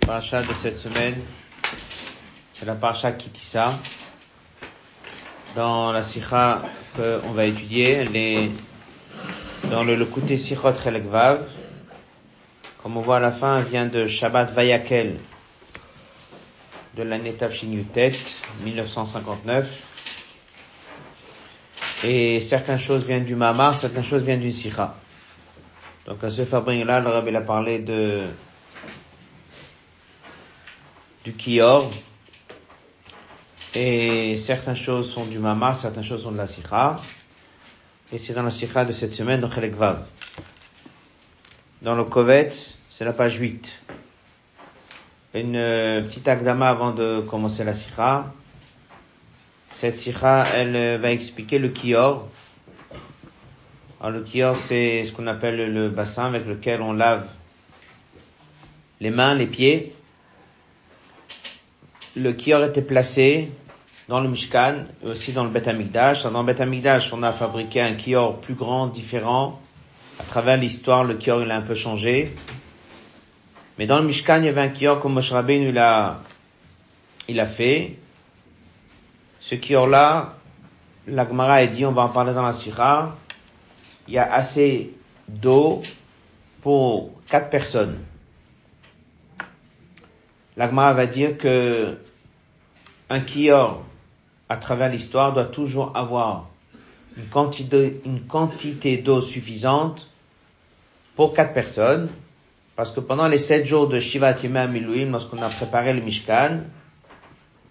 Paracha de cette semaine, c'est la paracha Kitissa. Dans la sikha qu'on va étudier, elle est dans le Lekouté Sichot Chelekvav. Comme on voit à la fin, elle vient de Shabbat Vayakel de l'année Tafshin 1959. Et certaines choses viennent du Mamar, certaines choses viennent du Sikha. Donc à ce fabrique-là, le Rabbi a parlé de du Kior, et certaines choses sont du Mama, certaines choses sont de la Sikha, et c'est dans la Sikha de cette semaine, dans Chelek Dans le Kovet, c'est la page 8. Une euh, petite agdama avant de commencer la Sikha. Cette Sikha, elle euh, va expliquer le Kior, le kior, c'est ce qu'on appelle le bassin avec lequel on lave les mains, les pieds. Le kior était placé dans le Mishkan aussi dans le Bet Amikdash. Dans le Bet Amikdash, on a fabriqué un kior plus grand, différent. À travers l'histoire, le kior, il a un peu changé. Mais dans le Mishkan, il y avait un kior comme Moshe Rabbeinu, il a, il a fait. Ce kior-là, l'Agmara a dit, on va en parler dans la Sira, il y a assez d'eau pour quatre personnes. L'Agmara va dire que un kior, à travers l'histoire, doit toujours avoir une quantité, d'eau suffisante pour quatre personnes, parce que pendant les sept jours de Shiva Tima Milouim, lorsqu'on a préparé le Mishkan,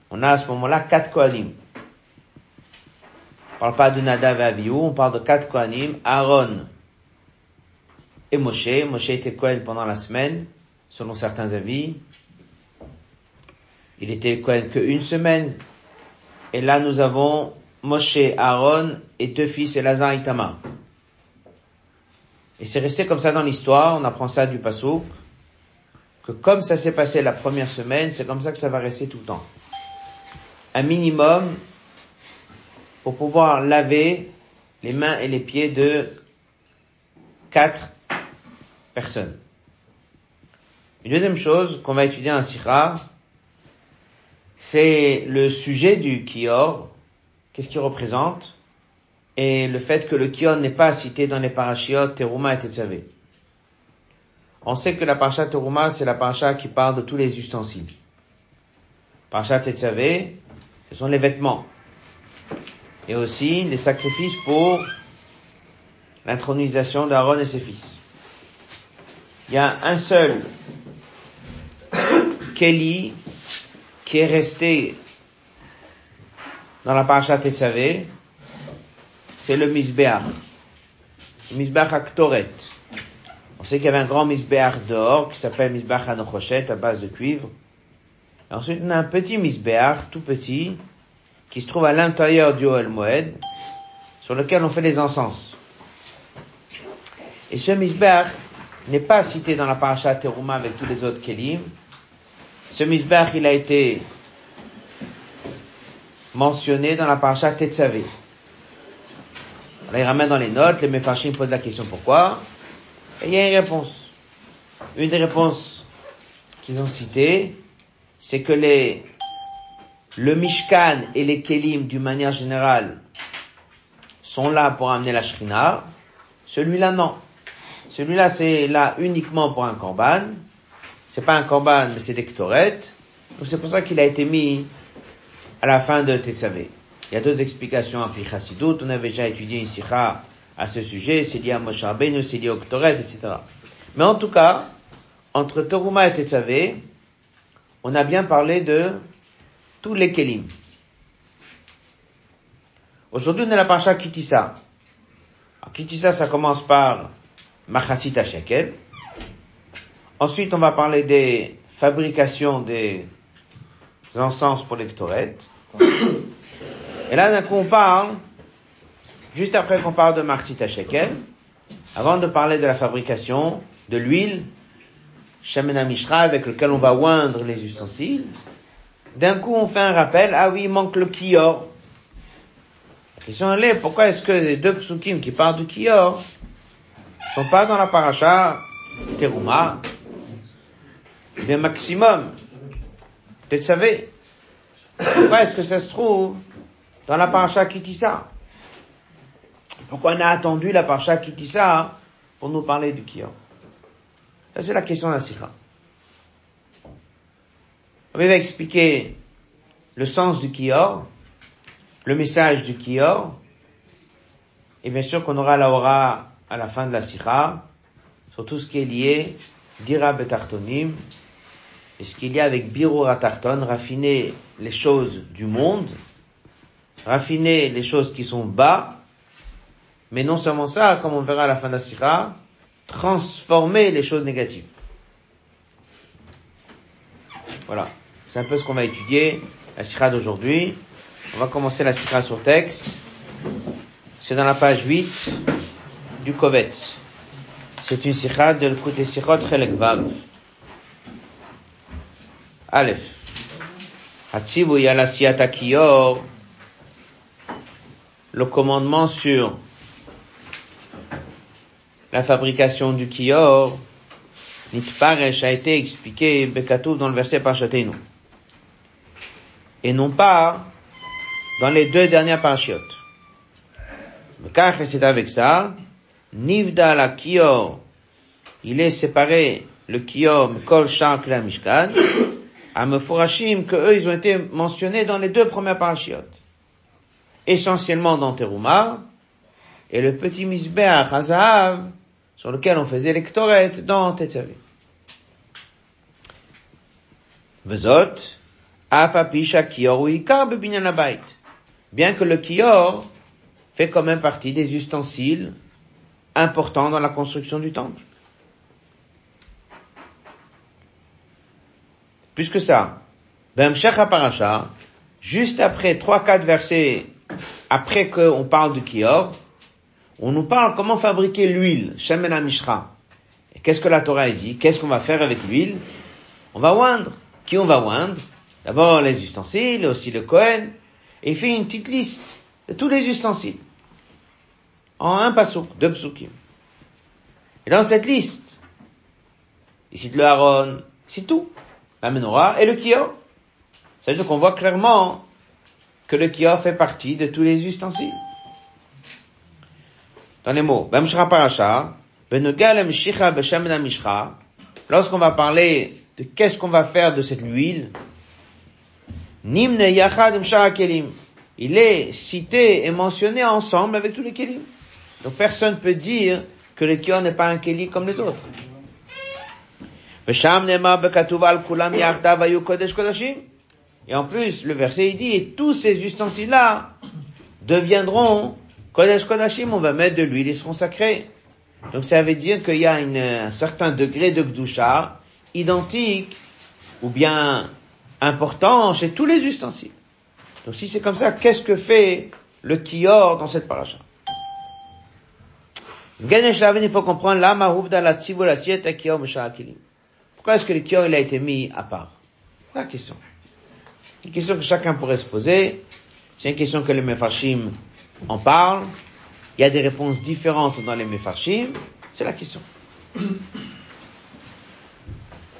on a à ce moment-là quatre Kohanim. On parle pas de Nadav et Abihu, on parle de quatre Kohanim, Aaron et Moshe. Moshe était Kohen pendant la semaine, selon certains avis. Il était Kohen qu'une semaine. Et là, nous avons Moshe, Aaron et deux fils, Elazar et Tamar. Et c'est resté comme ça dans l'histoire, on apprend ça du Passouk, que comme ça s'est passé la première semaine, c'est comme ça que ça va rester tout le temps. Un minimum pour pouvoir laver les mains et les pieds de quatre personnes. Une deuxième chose qu'on va étudier en Sira, c'est le sujet du Kior, qu'est-ce qu'il représente, et le fait que le Kior n'est pas cité dans les parachiotes Teruma et Tetzavé. On sait que la parasha Teruma, c'est la parasha qui parle de tous les ustensiles. Parasha Tetzavé, ce sont les vêtements et aussi les sacrifices pour l'intronisation d'Aaron et ses fils. Il y a un seul Kelly qui est resté dans la paracha Tetzavé, c'est le Misbeach. Le Misbeach Aktoret. On sait qu'il y avait un grand Misbeach d'or qui s'appelle Misbeach Anochet à base de cuivre. ensuite, on a un petit Misbeach, tout petit, qui se trouve à l'intérieur du Oel Moed, sur lequel on fait les encens. Et ce misbech n'est pas cité dans la paracha Teruma avec tous les autres kelim. Ce misbech, il a été mentionné dans la paracha Tetzavé. Alors, il ramène dans les notes, les Mefarshim posent la question pourquoi, et il y a une réponse. Une des réponses qu'ils ont citées, c'est que les le Mishkan et les Kelim, d'une manière générale, sont là pour amener la Shrina. Celui-là, non. Celui-là, c'est là uniquement pour un korban. C'est pas un korban, mais c'est des ktoret. Donc c'est pour ça qu'il a été mis à la fin de Tetzavé. Il y a deux explications en Chassidut. On avait déjà étudié une sikha à ce sujet. C'est lié à Moshe Rabbeinu, c'est lié au ktoret, etc. Mais en tout cas, entre Toruma et Tetzavé, on a bien parlé de tous les kelim. Aujourd'hui, on est la parasha Kitissa. Kitissa, ça commence par Machatzit Shekel. Ensuite, on va parler des fabrications des encens pour les Et là, d'un coup, on parle, juste après qu'on parle de Machatzit Shekel, avant de parler de la fabrication de l'huile, Shemena Mishra, avec lequel on va oindre les ustensiles, d'un coup on fait un rappel, ah oui, il manque le kior. La question est, pourquoi est-ce que les deux psukim qui parlent du kior sont pas dans la paracha Teruma? Bien maximum. Peut-être savez. Pourquoi est-ce que ça se trouve dans la paracha Kitissa? Pourquoi on a attendu la paracha Kitissa pour nous parler du Kior? C'est la question de la Sikha. On va expliquer le sens du Kior, le message du Kior, et bien sûr qu'on aura la aura à la fin de la Sikha, sur tout ce qui est lié, d'Ira Betartonim, et ce qu'il y a avec Birura Tarton, raffiner les choses du monde, raffiner les choses qui sont bas, mais non seulement ça, comme on verra à la fin de la Sikha, transformer les choses négatives. Voilà. C'est un peu ce qu'on va étudier, la Sikha d'aujourd'hui. On va commencer la Sikha sur texte. C'est dans la page 8 du Kovetz. C'est une Sikha de l'écoute Sikhot Chelek Vav. Aleph. Hatzivu Yalasiata Kiyor. Le commandement sur la fabrication du Kiyor. Nitparesh a été expliqué Bekatou dans le verset Parchatenu et non pas dans les deux dernières parachutes. Car c'est avec ça, Nivda la Kior, il est séparé, le Kior, Kol Shak la Mishkan, à Meforashim, que eux, ils ont été mentionnés dans les deux premières parachutes. Essentiellement dans Teruma, et le petit Misbeach Hazahav, sur lequel on faisait l'électoret dans Tetzavé. Vezot, Bien que le kior fait quand même partie des ustensiles importants dans la construction du temple. Plus que ça, Parasha, juste après trois, quatre versets après qu'on parle du kior, on nous parle comment fabriquer l'huile, Shemen Mishra. Et qu'est-ce que la Torah dit? Qu'est-ce qu'on va faire avec l'huile? On va oindre. Qui on va oindre? D'abord les ustensiles, aussi le Kohen, et il fait une petite liste de tous les ustensiles. En un pasouk, deux psukim. Et dans cette liste, il cite le Aaron, c'est tout. La menorah et le kior. C'est-à-dire qu'on voit clairement que le kior fait partie de tous les ustensiles. Dans les mots, lorsqu'on va parler de qu'est-ce qu'on va faire de cette huile, Nimne Yachad Kelim. Il est cité et mentionné ensemble avec tous les kelim. Donc personne ne peut dire que le kior n'est pas un keli comme les autres. Et en plus, le verset dit, et tous ces ustensiles-là deviendront Kodesh Kodashim, on va mettre de l'huile, ils seront sacrés. Donc ça veut dire qu'il y a un certain degré de Gdusha identique, ou bien important chez tous les ustensiles. Donc si c'est comme ça, qu'est-ce que fait le kior dans cette paracha? Il faut comprendre Pourquoi est-ce que le kior il a été mis à part? La question. Une question que chacun pourrait se poser. C'est une question que les mefarshim en parlent. Il y a des réponses différentes dans les mefarshim. C'est la question.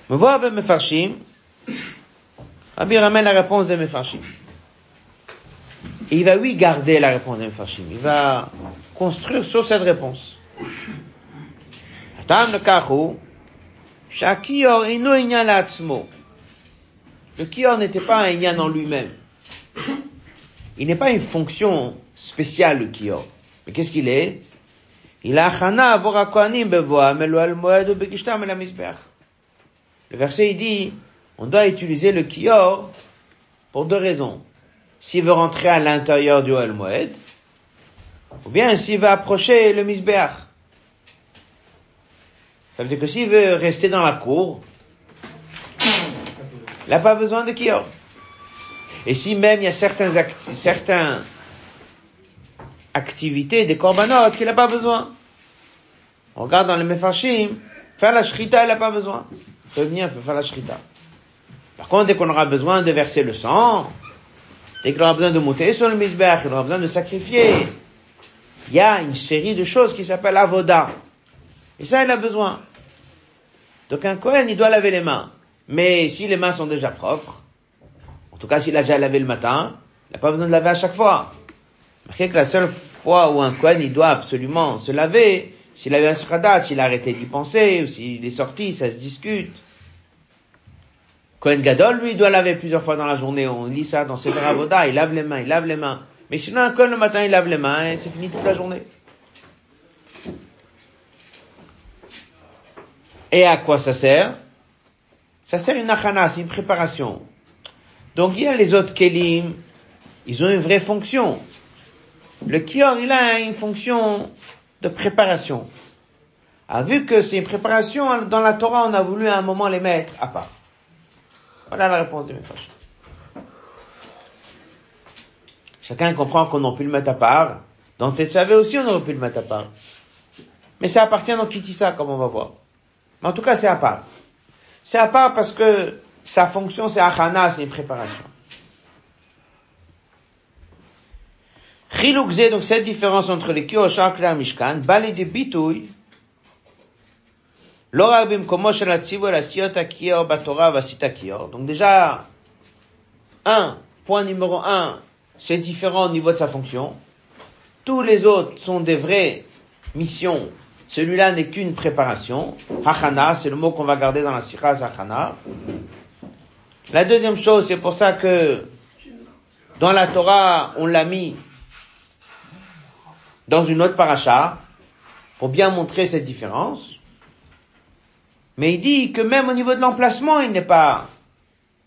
Me voir mefarshim, Rabbi ramène la réponse de Mefarshim. Et il va, oui, garder la réponse de Mefarshim. Il va construire sur cette réponse. Le kior n'était pas un inyan en lui-même. Il n'est pas une fonction spéciale, le kior. Mais qu'est-ce qu'il est? Il a chana bevoa, Le verset, il dit, on doit utiliser le kior pour deux raisons. S'il veut rentrer à l'intérieur du Oel Moed, ou bien s'il veut approcher le Misbeach. Ça veut dire que s'il veut rester dans la cour, il n'a pas besoin de kior. Et si même il y a certains, certains activités des corbanotes qu'il n'a pas besoin. On regarde dans le Mefashim, faire la shrita, il n'a pas besoin. Il peut venir faire la shrita. Par contre, dès qu'on aura besoin de verser le sang, dès qu'on aura besoin de monter sur le misbeh, qu'on aura besoin de sacrifier, il y a une série de choses qui s'appellent avoda. Et ça, il a besoin. Donc un Kohen, il doit laver les mains. Mais si les mains sont déjà propres, en tout cas s'il a déjà lavé le matin, il n'a pas besoin de laver à chaque fois. Remarquez que la seule fois où un Kohen, il doit absolument se laver, s'il a eu un sradat, s'il a arrêté d'y penser, ou s'il est sorti, ça se discute. Kohen Gadol, lui, doit laver plusieurs fois dans la journée. On lit ça dans ses Avoda, il lave les mains, il lave les mains. Mais sinon, un Kohen, le matin, il lave les mains et c'est fini toute la journée. Et à quoi ça sert? Ça sert une achana, c'est une préparation. Donc il y a les autres kelim, ils ont une vraie fonction. Le kior, il a une fonction de préparation. A vu que c'est une préparation, dans la Torah, on a voulu à un moment les mettre à part. Voilà la réponse de mes. Chacun comprend qu'on aurait pu le mettre à part. Dans Tetsavé aussi, on aurait pu le mettre à part. Mais ça appartient dans Kitissa, comme on va voir. Mais en tout cas, c'est à part. C'est à part parce que sa fonction, c'est achana, c'est une préparation. Chiloukze, donc cette différence entre les et Mishkan, balé de donc déjà, un, point numéro un, c'est différent au niveau de sa fonction. Tous les autres sont des vraies missions. Celui-là n'est qu'une préparation. Hachana, c'est le mot qu'on va garder dans la sikha, hachana. La deuxième chose, c'est pour ça que dans la Torah, on l'a mis dans une autre paracha, pour bien montrer cette différence. Mais il dit que même au niveau de l'emplacement, il n'est pas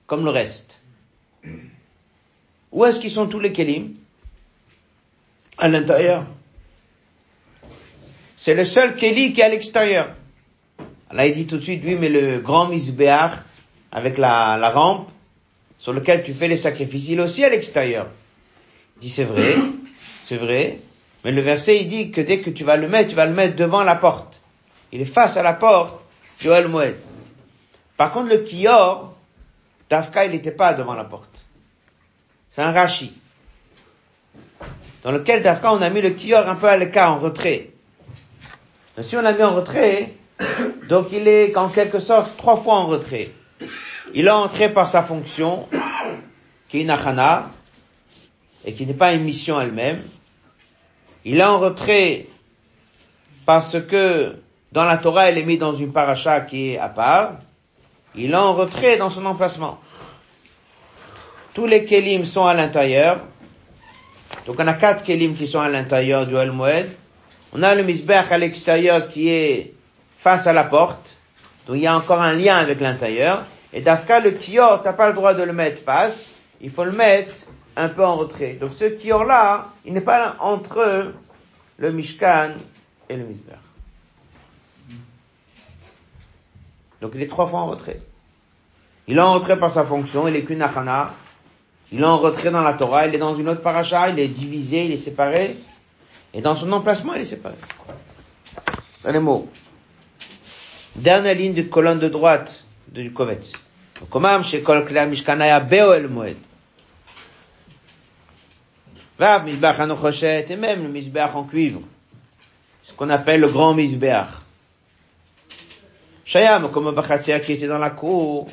comme le reste. Où est-ce qu'ils sont tous les kelim? À l'intérieur. C'est le seul keli qui est à l'extérieur. Là, il dit tout de suite, oui, mais le grand misbéach, avec la, la rampe, sur lequel tu fais les sacrifices, il est aussi à l'extérieur. Il dit, c'est vrai, c'est vrai, mais le verset, il dit que dès que tu vas le mettre, tu vas le mettre devant la porte. Il est face à la porte, Joël Moed. Par contre, le Kior, Tafka, il n'était pas devant la porte. C'est un Rashi. Dans lequel Tafka, on a mis le Kior un peu à l'écart, en retrait. Si on l'a mis en retrait, donc il est en quelque sorte trois fois en retrait. Il est entré par sa fonction, qui est une achana, et qui n'est pas une mission elle-même. Il est en retrait parce que dans la Torah, elle est mise dans une paracha qui est à part. Il est en retrait dans son emplacement. Tous les kelim sont à l'intérieur. Donc on a quatre kelim qui sont à l'intérieur du El Moed. On a le misbech à l'extérieur qui est face à la porte. Donc il y a encore un lien avec l'intérieur. Et d'Afka, le kior, t'as pas le droit de le mettre face. Il faut le mettre un peu en retrait. Donc ce kior là, il n'est pas entre le mishkan et le misbech. Donc il est trois fois en retrait. Il est en retrait par sa fonction, il est qu'une achana. Il est en retrait dans la Torah, il est dans une autre paracha, il est divisé, il est séparé. Et dans son emplacement, il est séparé. Dans les mots. Dernière ligne de colonne de droite du Kovetz. Mishkanaya be'oel moed. Vav misbach anochoshet, et même le misbach en cuivre. Ce qu'on appelle le grand misbach. Shayam, comme Bachatsia qui était dans la cour,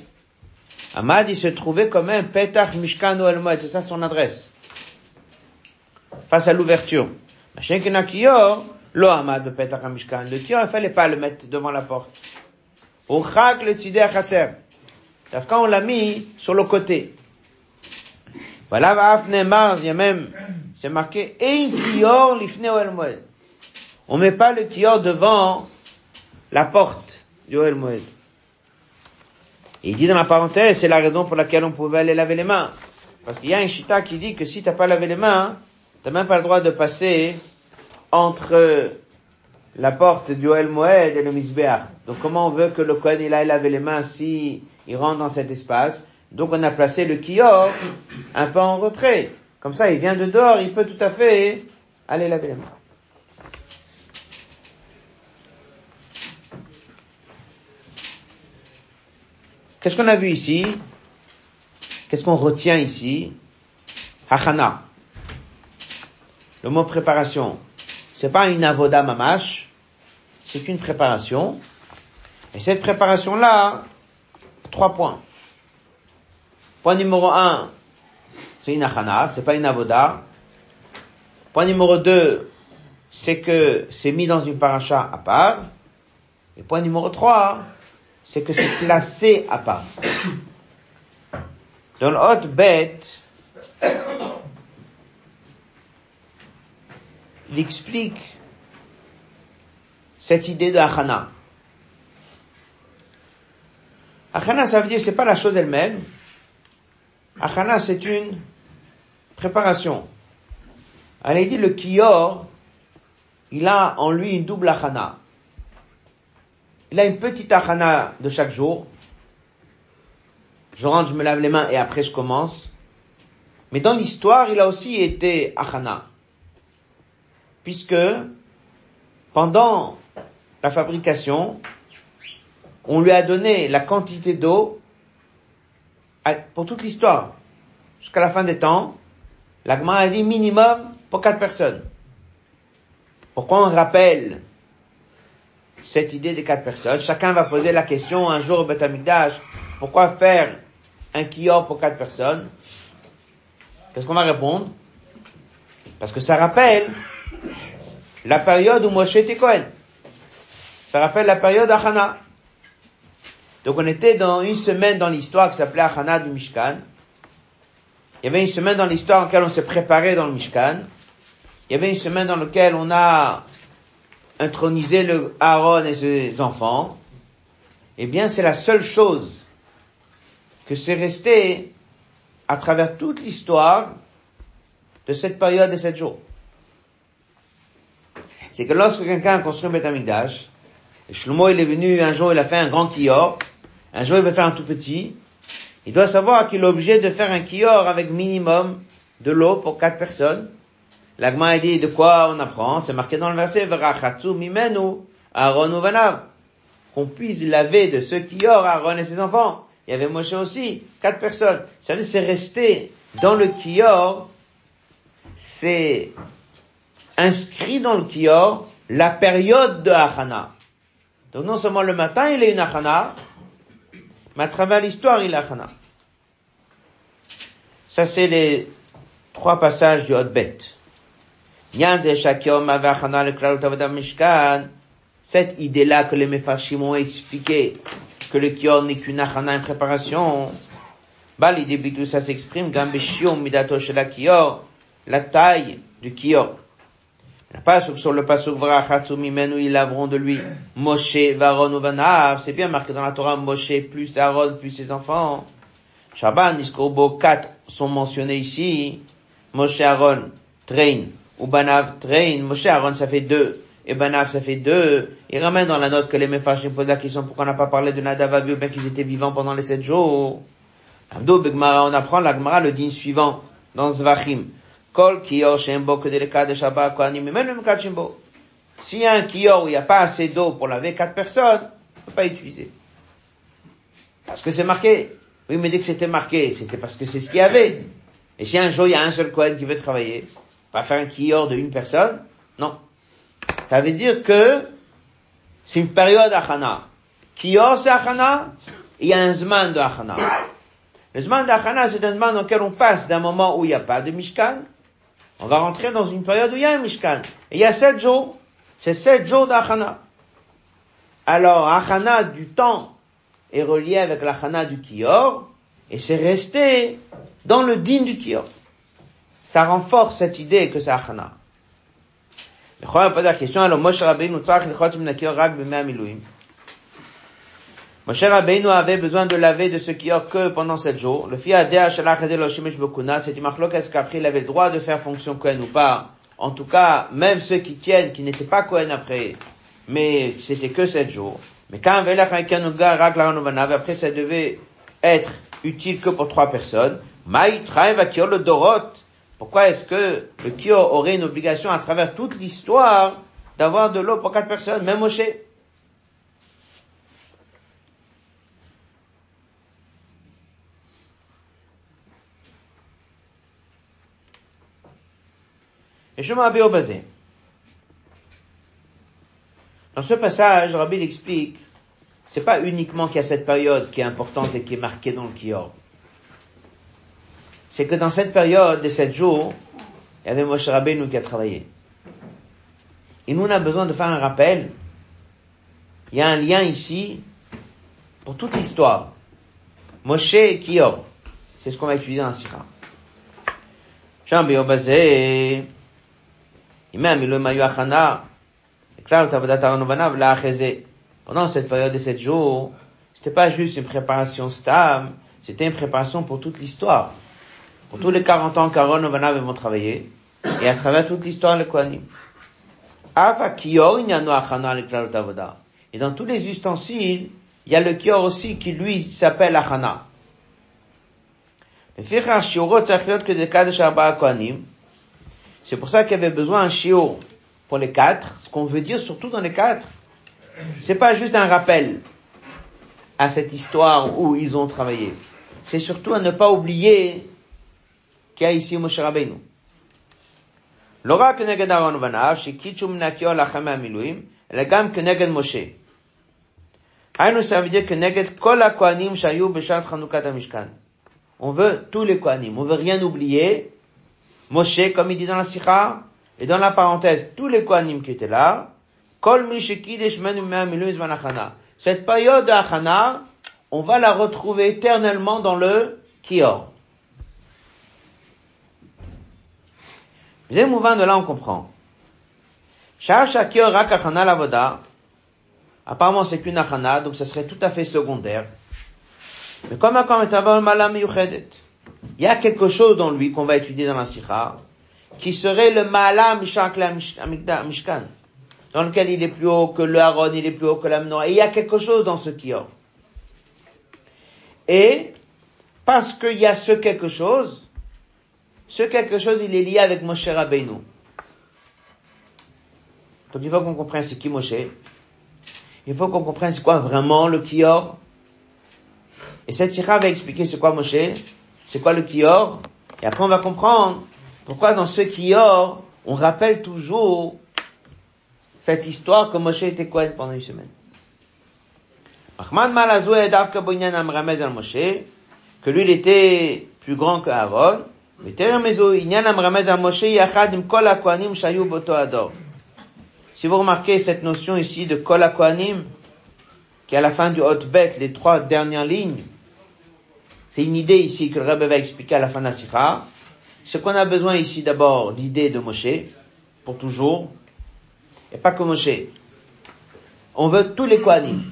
Ahmad, il se trouvait comme un Petach Mishkan El c'est ça son adresse. Face à l'ouverture. Machin Kiyor, lo Ahmad Petach Mishkan. Le Kiyor, il fallait pas le mettre devant la porte. Au Chak le Tzideh Achatser. Quand on l'a mis sur le côté. Voilà, il y a même, c'est marqué, Ein Kiyor Lifne El Moed. On met pas le Kiyor devant la porte. Yoel Moed. Il dit dans la parenthèse, c'est la raison pour laquelle on pouvait aller laver les mains. Parce qu'il y a un chita qui dit que si t'as pas lavé les mains, t'as même pas le droit de passer entre la porte du Yoel Moed et le Misbeach. Donc comment on veut que le Kohen il aille laver les mains si il rentre dans cet espace? Donc on a placé le kior un peu en retrait. Comme ça, il vient de dehors, il peut tout à fait aller laver les mains. Qu'est-ce qu'on a vu ici? Qu'est-ce qu'on retient ici? Hachana. Le mot préparation. C'est pas une avoda mamash, c'est une préparation. Et cette préparation-là, trois points. Point numéro un, c'est une achana, c'est pas une avoda. Point numéro deux, c'est que c'est mis dans une paracha à part. Et point numéro trois, c'est que c'est placé à part. Dans hot bête, il explique cette idée de Achana. Achana, ça veut dire, c'est pas la chose elle-même. Achana, c'est une préparation. Elle dit, le kior, il a en lui une double achana. Il a une petite achana de chaque jour. Je rentre, je me lave les mains et après je commence. Mais dans l'histoire, il a aussi été achana. Puisque pendant la fabrication, on lui a donné la quantité d'eau pour toute l'histoire. Jusqu'à la fin des temps, l'agma a dit minimum pour quatre personnes. Pourquoi on rappelle cette idée des quatre personnes? Chacun va poser la question un jour au Beth pourquoi faire un kior pour quatre personnes? Qu'est-ce qu'on va répondre? Parce que ça rappelle la période où Moshe était Cohen. Ça rappelle la période Achana. Donc on était dans une semaine dans l'histoire qui s'appelait Achana du Mishkan. Il y avait une semaine dans l'histoire dans laquelle on s'est préparé dans le Mishkan. Il y avait une semaine dans laquelle on a intronisé le Aaron et ses enfants. Eh bien, c'est la seule chose que c'est resté à travers toute l'histoire de cette période de sept jours. C'est que lorsque quelqu'un construit un et Shlomo il est venu un jour, il a fait un grand kior, un jour il veut faire un tout petit, il doit savoir qu'il est obligé de faire un kior avec minimum de l'eau pour quatre personnes. L'agma a dit de quoi on apprend, c'est marqué dans le verset, Verachatsu mimenu, Aaron ou. Qu'on puisse laver de ce kior Aaron et ses enfants. Il y avait Moshe aussi, quatre personnes. Ça veut dire c'est resté dans le kior, c'est inscrit dans le kior la période de Achana. Donc non seulement le matin il est une Achana, mais à travers l'histoire il est Achana. Ça c'est les trois passages du Hotbet. Cette idée-là que les Mefarshim ont expliqué, que le kior n'est qu'une achana, une préparation, bah, l'idée tout ça s'exprime, la taille du kior. Pas sur le pasuk Vrachatsu mimenu, ils laveront de lui Moshe, Varon ou Vanav. C'est bien marqué dans la Torah Moshe plus Aaron plus ses enfants. Shaban, Niskobo, quatre sont mentionnés ici. Moshe, Aaron, Train, ou Banav, Train. Moshe, Aaron, ça fait deux. Et Banav, ça fait deux. Il ramène dans la note que les Mefarshim posent la question pourquoi on n'a pas parlé de Nadav ou bien qu'ils étaient vivants pendant les sept jours. Abdo, Begmara, on apprend la Gemara le digne suivant dans Zvachim. Kol kior shembo de Shabbat kohanim, même le shembo. S'il y a un kior où il n'y a pas assez d'eau pour laver quatre personnes, on ne peut pas utiliser. Parce que c'est marqué. Oui, mais dès que c'était marqué, c'était parce que c'est ce qu'il y avait. Et si un jour il y a un seul Kohen qui veut travailler, pas faire un kior de une personne, non. Ça veut dire que c'est une période achana. Kior c'est achana, il y a un zman de achana. Le zman d'achana, c'est un zman dans lequel on passe d'un moment où il n'y a pas de mishkan on va rentrer dans une période où il y a un Mishkan. Il y a sept jours. C'est sept jours d'Achana. Alors, Achana du temps est relié avec l'Achana du Kior, et c'est resté dans le din du Kior. Ça renforce cette idée que c'est Achana. rak b'mei miluim Moshe Rabbeinu avait besoin de laver de ce qui que pendant sept jours. Le fils Adéa Shalach c'est du marloc est-ce qu'après il avait le droit de faire fonction Kohen ou pas? En tout cas, même ceux qui tiennent, qui n'étaient pas Kohen après, mais c'était que sept jours. Mais quand après ça devait être utile que pour trois personnes. le Dorot. Pourquoi est-ce que le Kio aurait une obligation à travers toute l'histoire d'avoir de l'eau pour quatre personnes, même Moshe? Et je m'en basé. Dans ce passage, Rabbi explique c'est pas uniquement qu'il y a cette période qui est importante et qui est marquée dans le Kior. C'est que dans cette période des sept jours, il y avait Moshe Rabbeinu qui a travaillé. Et nous, on a besoin de faire un rappel. Il y a un lien ici pour toute l'histoire. Moshe et Kior. C'est ce qu'on va étudier dans la Sira. Pendant cette période de sept jours, c'était pas juste une préparation stable, c'était une préparation pour toute l'histoire. Pour tous les 40 ans qu'Aaron et vont travailler, et à travers toute l'histoire, le Kohanim. Et dans tous les ustensiles, il y a le kior aussi qui lui s'appelle Achana. C'est pour ça qu'il y avait besoin d'un shiur pour les quatre. Ce qu'on veut dire surtout dans les quatre, c'est pas juste un rappel à cette histoire où ils ont travaillé. C'est surtout à ne pas oublier qu'il y a ici Moshe Rabbeinu. לא רק כנגד אהרון ובניו, שקידשו מנקיו לחם מהמילואים, אלא גם כנגד משה. היינו, ça veut dire כנגד כל הכהנים שהיו בשעת חנוכת המשכן. On veut tous les Kohanim, on veut rien oublier. Moshe, comme il dit dans la Sikha, et dans la parenthèse, tous les Kohanim qui étaient là, Kol Cette période de on va la retrouver éternellement dans le Kior. Deuxième mouvement de là, on comprend. Apparemment, c'est qu'une achana, donc ça serait tout à fait secondaire. Mais comme il y a quelque chose dans lui qu'on va étudier dans la sikha, qui serait le malam mishkan, dans lequel il est plus haut que le haron, il est plus haut que l'amnon, et il y a quelque chose dans ce kior. Et, parce qu'il y a ce quelque chose, ce quelque chose, il est lié avec Moshe Rabbeinu. Donc il faut qu'on comprenne c'est qui Moshe. Il faut qu'on comprenne c'est quoi vraiment le Kior. Et cette sira va expliquer c'est quoi Moshe, c'est quoi le Kior? Et après on va comprendre pourquoi dans ce Kior, on rappelle toujours cette histoire que Moshe était quoi pendant une semaine. que lui il était plus grand que Aaron, si vous remarquez cette notion ici de Kol HaKohanim, qui est à la fin du Hot Bet, les trois dernières lignes, c'est une idée ici que le Rebbe va expliquer à la fin de la Sikha. Ce qu'on a besoin ici d'abord, l'idée de Moshe, pour toujours, et pas que Moshe. On veut tous les Kohanim.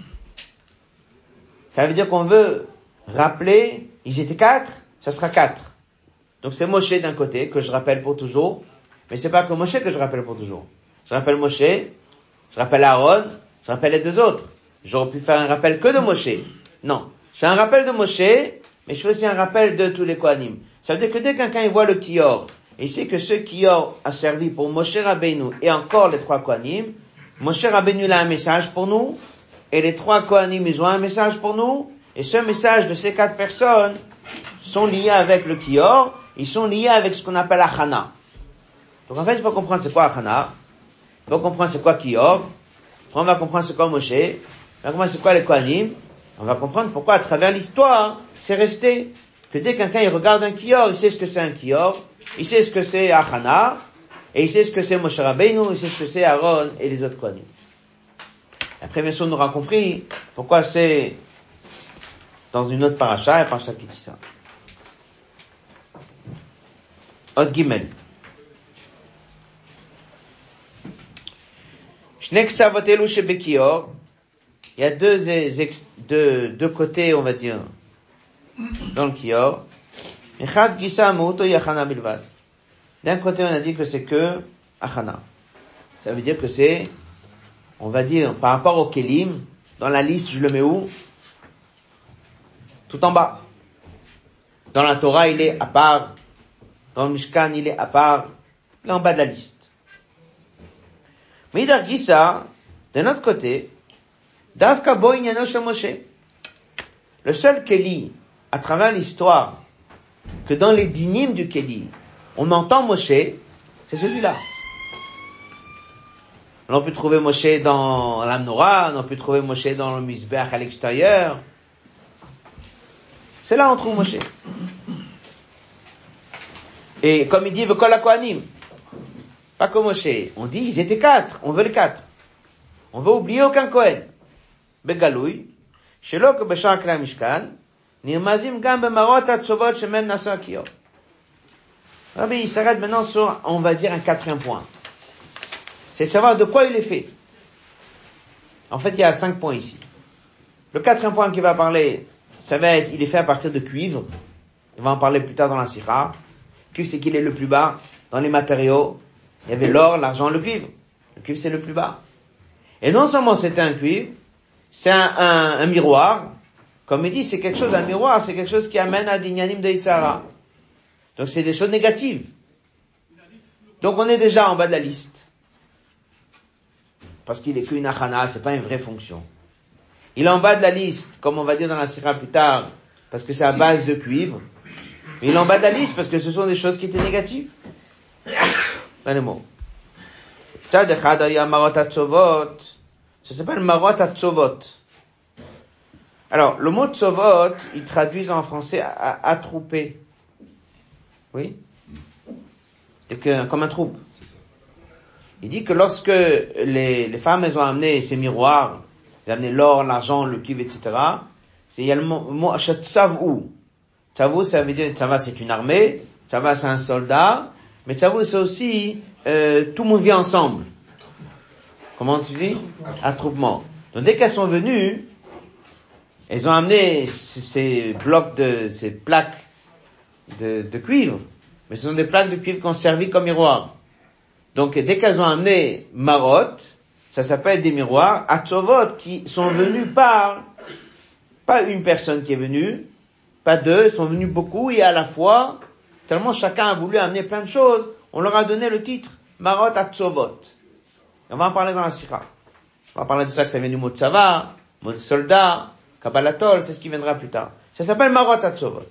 Ça veut dire qu'on veut rappeler, ils étaient quatre, ça sera quatre. Donc c'est Moshe d'un côté, que je rappelle pour toujours, mais c'est pas que Moshe que je rappelle pour toujours. Je rappelle Moshe, je rappelle Aaron, je rappelle les deux autres. J'aurais pu faire un rappel que de Moshe. Non. Je fais un rappel de Moshe, mais je fais aussi un rappel de tous les Kohanim. Ça veut dire que dès que quelqu'un voit le Kior, il sait que ce Kior a servi pour Moshe Rabbeinu et encore les trois Kohanim, Moshe Rabbeinu a un message pour nous, et les trois Kohanim, ils ont un message pour nous, et ce message de ces quatre personnes sont liés avec le Kior, ils sont liés avec ce qu'on appelle Achana. Donc en fait, il faut comprendre c'est quoi Achana, il faut comprendre c'est quoi Kior, on va comprendre c'est quoi Moshe, on va comprendre c'est quoi les Kohanim, on va comprendre pourquoi à travers l'histoire, c'est resté que dès qu'un il regarde un Kior, il sait ce que c'est un Kior, il sait ce que c'est Achana, et il sait ce que c'est Moshe Rabbeinu, il sait ce que c'est Aaron et les autres Kohanim. Après, bien sûr, on aura compris pourquoi c'est dans une autre paracha, et paracha qui dit ça. Il y a deux, deux, deux côtés, on va dire, dans le Kior. D'un côté, on a dit que c'est que Achana. Ça veut dire que c'est, on va dire, par rapport au Kelim, dans la liste, je le mets où? Tout en bas. Dans la Torah, il est à part dans le Mishkan, il est à part, il est en bas de la liste. Mais il a dit ça, d'un autre côté, Davka Moshe. Le seul Keli, à travers l'histoire, que dans les dynimes du Keli, on entend Moshe, c'est celui-là. On peut trouver Moshe dans l'Amnora, on peut trouver Moshe dans le Misbeach à l'extérieur. C'est là on trouve Moshe. Et comme il dit, Vekol Kohanim. Pas comme Moshe. On dit, ils étaient quatre. On veut les quatre. On veut oublier aucun Kohen Begaloui. שלא כבשאר כלי המשכן, נרמזים גם במראות הצובות שמהם נשא הכיור. Rabbi, il s'arrête maintenant sur, on va dire, un quatrième point. C'est de savoir de quoi il est fait. En fait, il y a cinq points ici. Le quatrième point qu'il va parler, ça va être, il est fait à partir de cuivre. Il va en parler plus tard dans la sira. Cuivre, c'est qu'il est le plus bas. Dans les matériaux, il y avait l'or, l'argent, le cuivre. Le cuivre, c'est le plus bas. Et non seulement c'était un cuivre, c'est un, un, un, miroir. Comme il dit, c'est quelque chose, un miroir, c'est quelque chose qui amène à d'ignanim de Yitzhara. Donc c'est des choses négatives. Donc on est déjà en bas de la liste. Parce qu'il est qu'une achana, c'est pas une vraie fonction. Il est en bas de la liste, comme on va dire dans la sira plus tard, parce que c'est à base de cuivre. Mais il est en bas de la liste parce que ce sont des choses qui étaient négatives. Les mots. Ça s'appelle Marot Atzovot. Alors, le mot Tzovot, ils traduisent en français attrouper. Oui? C'est que, comme un troupe. Il dit que lorsque les, les femmes, elles ont amené ces miroirs, elles ont amené l'or, l'argent, le cuivre, etc., c'est, il y a le mot, Tsavou. Tsavou, ça veut dire, Tsava, c'est une armée, Tsava, c'est un soldat, mais Tsavou, c'est aussi, euh, tout le monde vient ensemble. Comment tu dis? Attroupement. Donc dès qu'elles sont venues, elles ont amené ces blocs de, ces plaques de, cuivre, mais ce sont des plaques de cuivre qui ont servi comme miroir. Donc dès qu'elles ont amené marotte, ça s'appelle des miroirs, atzovot, qui sont venus par, pas une personne qui est venue, pas deux, ils sont venus beaucoup et à la fois, tellement chacun a voulu amener plein de choses, on leur a donné le titre, marot On va en parler dans la Sira. On va parler de ça que ça vient du mot tsava, mot de soldat, kabbalatol, c'est ce qui viendra plus tard. Ça s'appelle marot atzovot.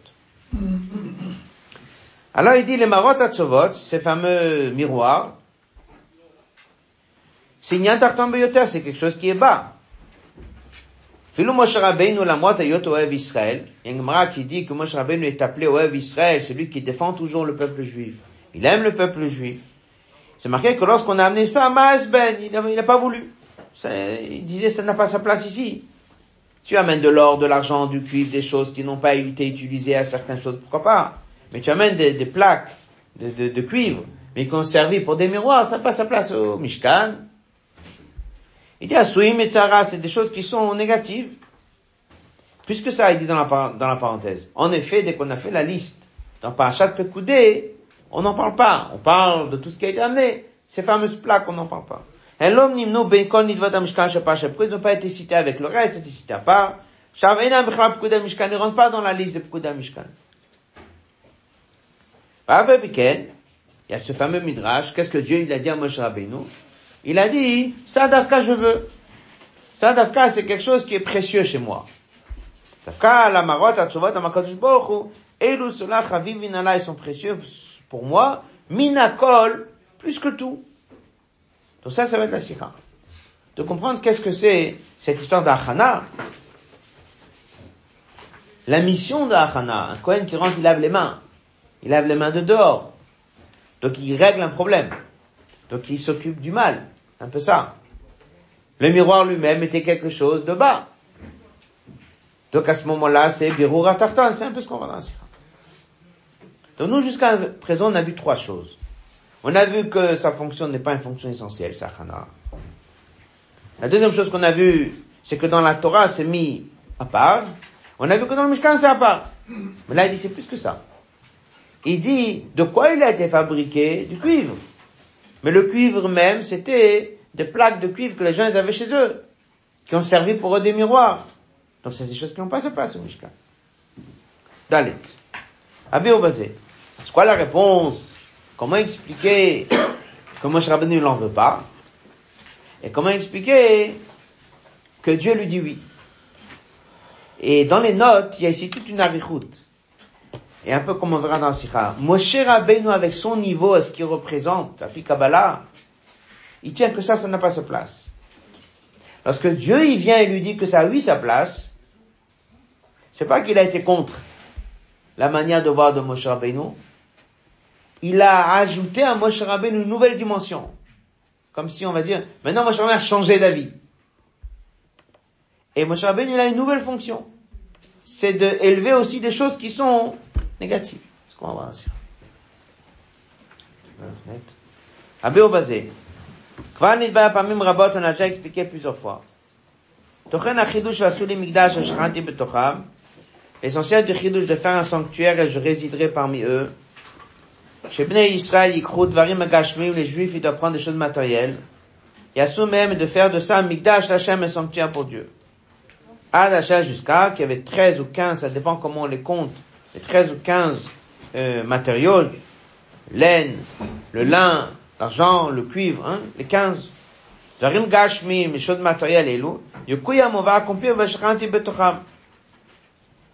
Alors il dit les marot atzovot, ces fameux miroirs, c'est c'est quelque chose qui est bas. Philo Moshe Rabbeinu la moite ayot Oev Israël. Qui dit que Moshe Rabbeinu est appelé Oev Israël, celui qui défend toujours le peuple juif. Il aime le peuple juif. C'est marqué que lorsqu'on a amené ça à Maasben, il n'a pas voulu. il disait ça n'a pas sa place ici. Tu amènes de l'or, de l'argent, du cuivre, des choses qui n'ont pas été utilisées à certaines choses, pourquoi pas? Mais tu amènes des, des plaques de, de, de, cuivre, mais qui ont servi pour des miroirs, ça n'a pas sa place au Mishkan. Il dit Asuim et Tzara, c'est des choses qui sont négatives. Puisque ça, il dit dans la, dans la parenthèse. En effet, dès qu'on a fait la liste, dans Parashat Pekoudé, on n'en parle pas. On parle de tout ce qui a été amené. Ces fameuses plaques, on n'en parle pas. Pourquoi ils n'ont pas été cités avec le reste, ils cités à part. Ils ne rentrent pas dans la liste de Pekuda Mishkan. Il y a ce fameux midrash. Qu'est-ce que Dieu il a dit à Moshe Rabbeinu? Il a dit, ça Dafka je veux. Ça Dafka c'est quelque chose qui est précieux chez moi. Dafka, la marotte, la tchovat, la makadosh bochu, Elu, cela, chavim, vinala, ils sont précieux pour moi, minakol, plus que tout. Donc ça, ça va être la sikha. De comprendre qu'est-ce que c'est cette histoire d'Achana. La mission d'Achana, un Kohen qui rentre, il lave les mains. Il lave les mains de dehors. Donc il règle un problème. Donc il s'occupe du mal. Un peu ça. Le miroir lui-même était quelque chose de bas. Donc à ce moment-là, c'est Birura Tartan, c'est un peu ce qu'on va dans la sikha. Donc nous, jusqu'à présent, on a vu trois choses. On a vu que sa fonction n'est pas une fonction essentielle, c'est Achana. La deuxième chose qu'on a vu, c'est que dans la Torah, c'est mis à part. On a vu que dans le Mishkan, c'est à part. Mais là, il dit, c'est plus que ça. Il dit, de quoi il a été fabriqué Du cuivre? Mais le cuivre même, c'était des plaques de cuivre que les gens avaient chez eux, qui ont servi pour eux des miroirs. Donc c'est des choses qui n'ont pas sa place au Mishkan. Dalit. Abé basé. C'est quoi la réponse? Comment expliquer? Que Moshe Rabbeinu ne l'en veut pas? Et comment expliquer que Dieu lui dit oui? Et dans les notes, il y a ici toute une arichoute. Et un peu comme on verra dans Sikha. Moshe Rabbeinu avec son niveau, à ce qu'il représente, à Kabbalah, il tient que ça, ça n'a pas sa place. Lorsque Dieu, il vient et lui dit que ça a eu sa place, c'est pas qu'il a été contre la manière de voir de Moshe Rabbeinu, il a ajouté à Moshe Rabbeinu une nouvelle dimension. Comme si on va dire, maintenant Moshe Rabbeinu a changé d'avis. Et Moshe Rabbeinu, il a une nouvelle fonction. C'est d'élever aussi des choses qui sont négatives. Ce qu'on va voir ici. Abbé au basé. כבר נדבר פעמים רבות, on a déjà expliqué plusieurs fois. תוכן החידוש ועשו לי מקדש אשר בתוכם, l'essentiel du chidush de faire un sanctuaire et je résiderai parmi eux. Chez Bnei Israël, Yikrut, Varim Agashmi, les Juifs, ils doivent prendre des choses matérielles. À même de faire de ça un Lachem, un sanctuaire pour Dieu. À l'achat jusqu'à, qu'il y avait 13 ou 15, ça dépend comment on les compte, les 13 ou 15 euh, matériaux, laine, le lin, l'argent, le cuivre, hein, les 15. Varim Gashmi, les choses matérielles et l'eau. Yukuyam, on va accomplir Vashranti Betocham.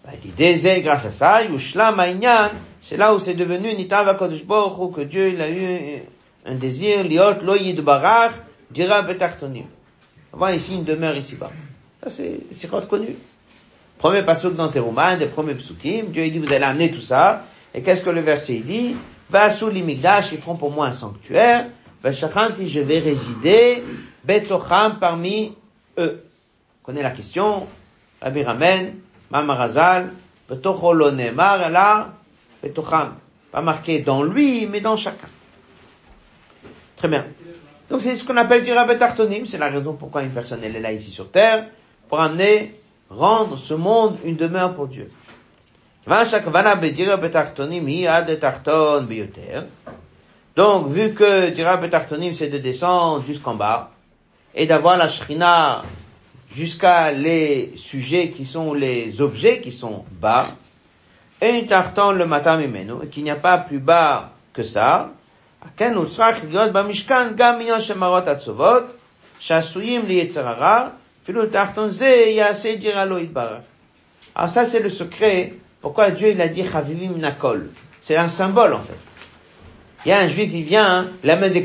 Bah, l'idée grâce à ça, Yushlam Aïnyan, c'est là où c'est devenu Nitav HaKadosh Baruch que Dieu, il a eu un désir, Liot Lo Yidbarach, Dira Betartonim. Avoir ici une demeure ici-bas. Ça, c'est, c'est connu. Premier passage dans Teruman, des premiers psukim, Dieu, il dit, vous allez amener tout ça. Et qu'est-ce que le verset dit? Va sous l'imigdash, ils feront pour moi un sanctuaire. Vashachanti, je vais résider, Betocham parmi eux. Vous connaissez la question? Rabbi Ramen, Pas marqué dans lui, mais dans chacun. Très bien. Donc c'est ce qu'on appelle dire Betartonim, c'est la raison pourquoi une personne est là ici sur terre, pour amener, rendre ce monde une demeure pour Dieu. Donc, vu que Dira Betartonim, c'est de descendre jusqu'en bas, et d'avoir la Shrina jusqu'à les sujets qui sont les objets qui sont bas, et une tartan le matin et qu'il n'y a pas plus bas que ça, alors ça c'est le secret, pourquoi Dieu il a dit Chavivim Nakol? C'est un symbole en fait. Il y a un juif, il vient, la main des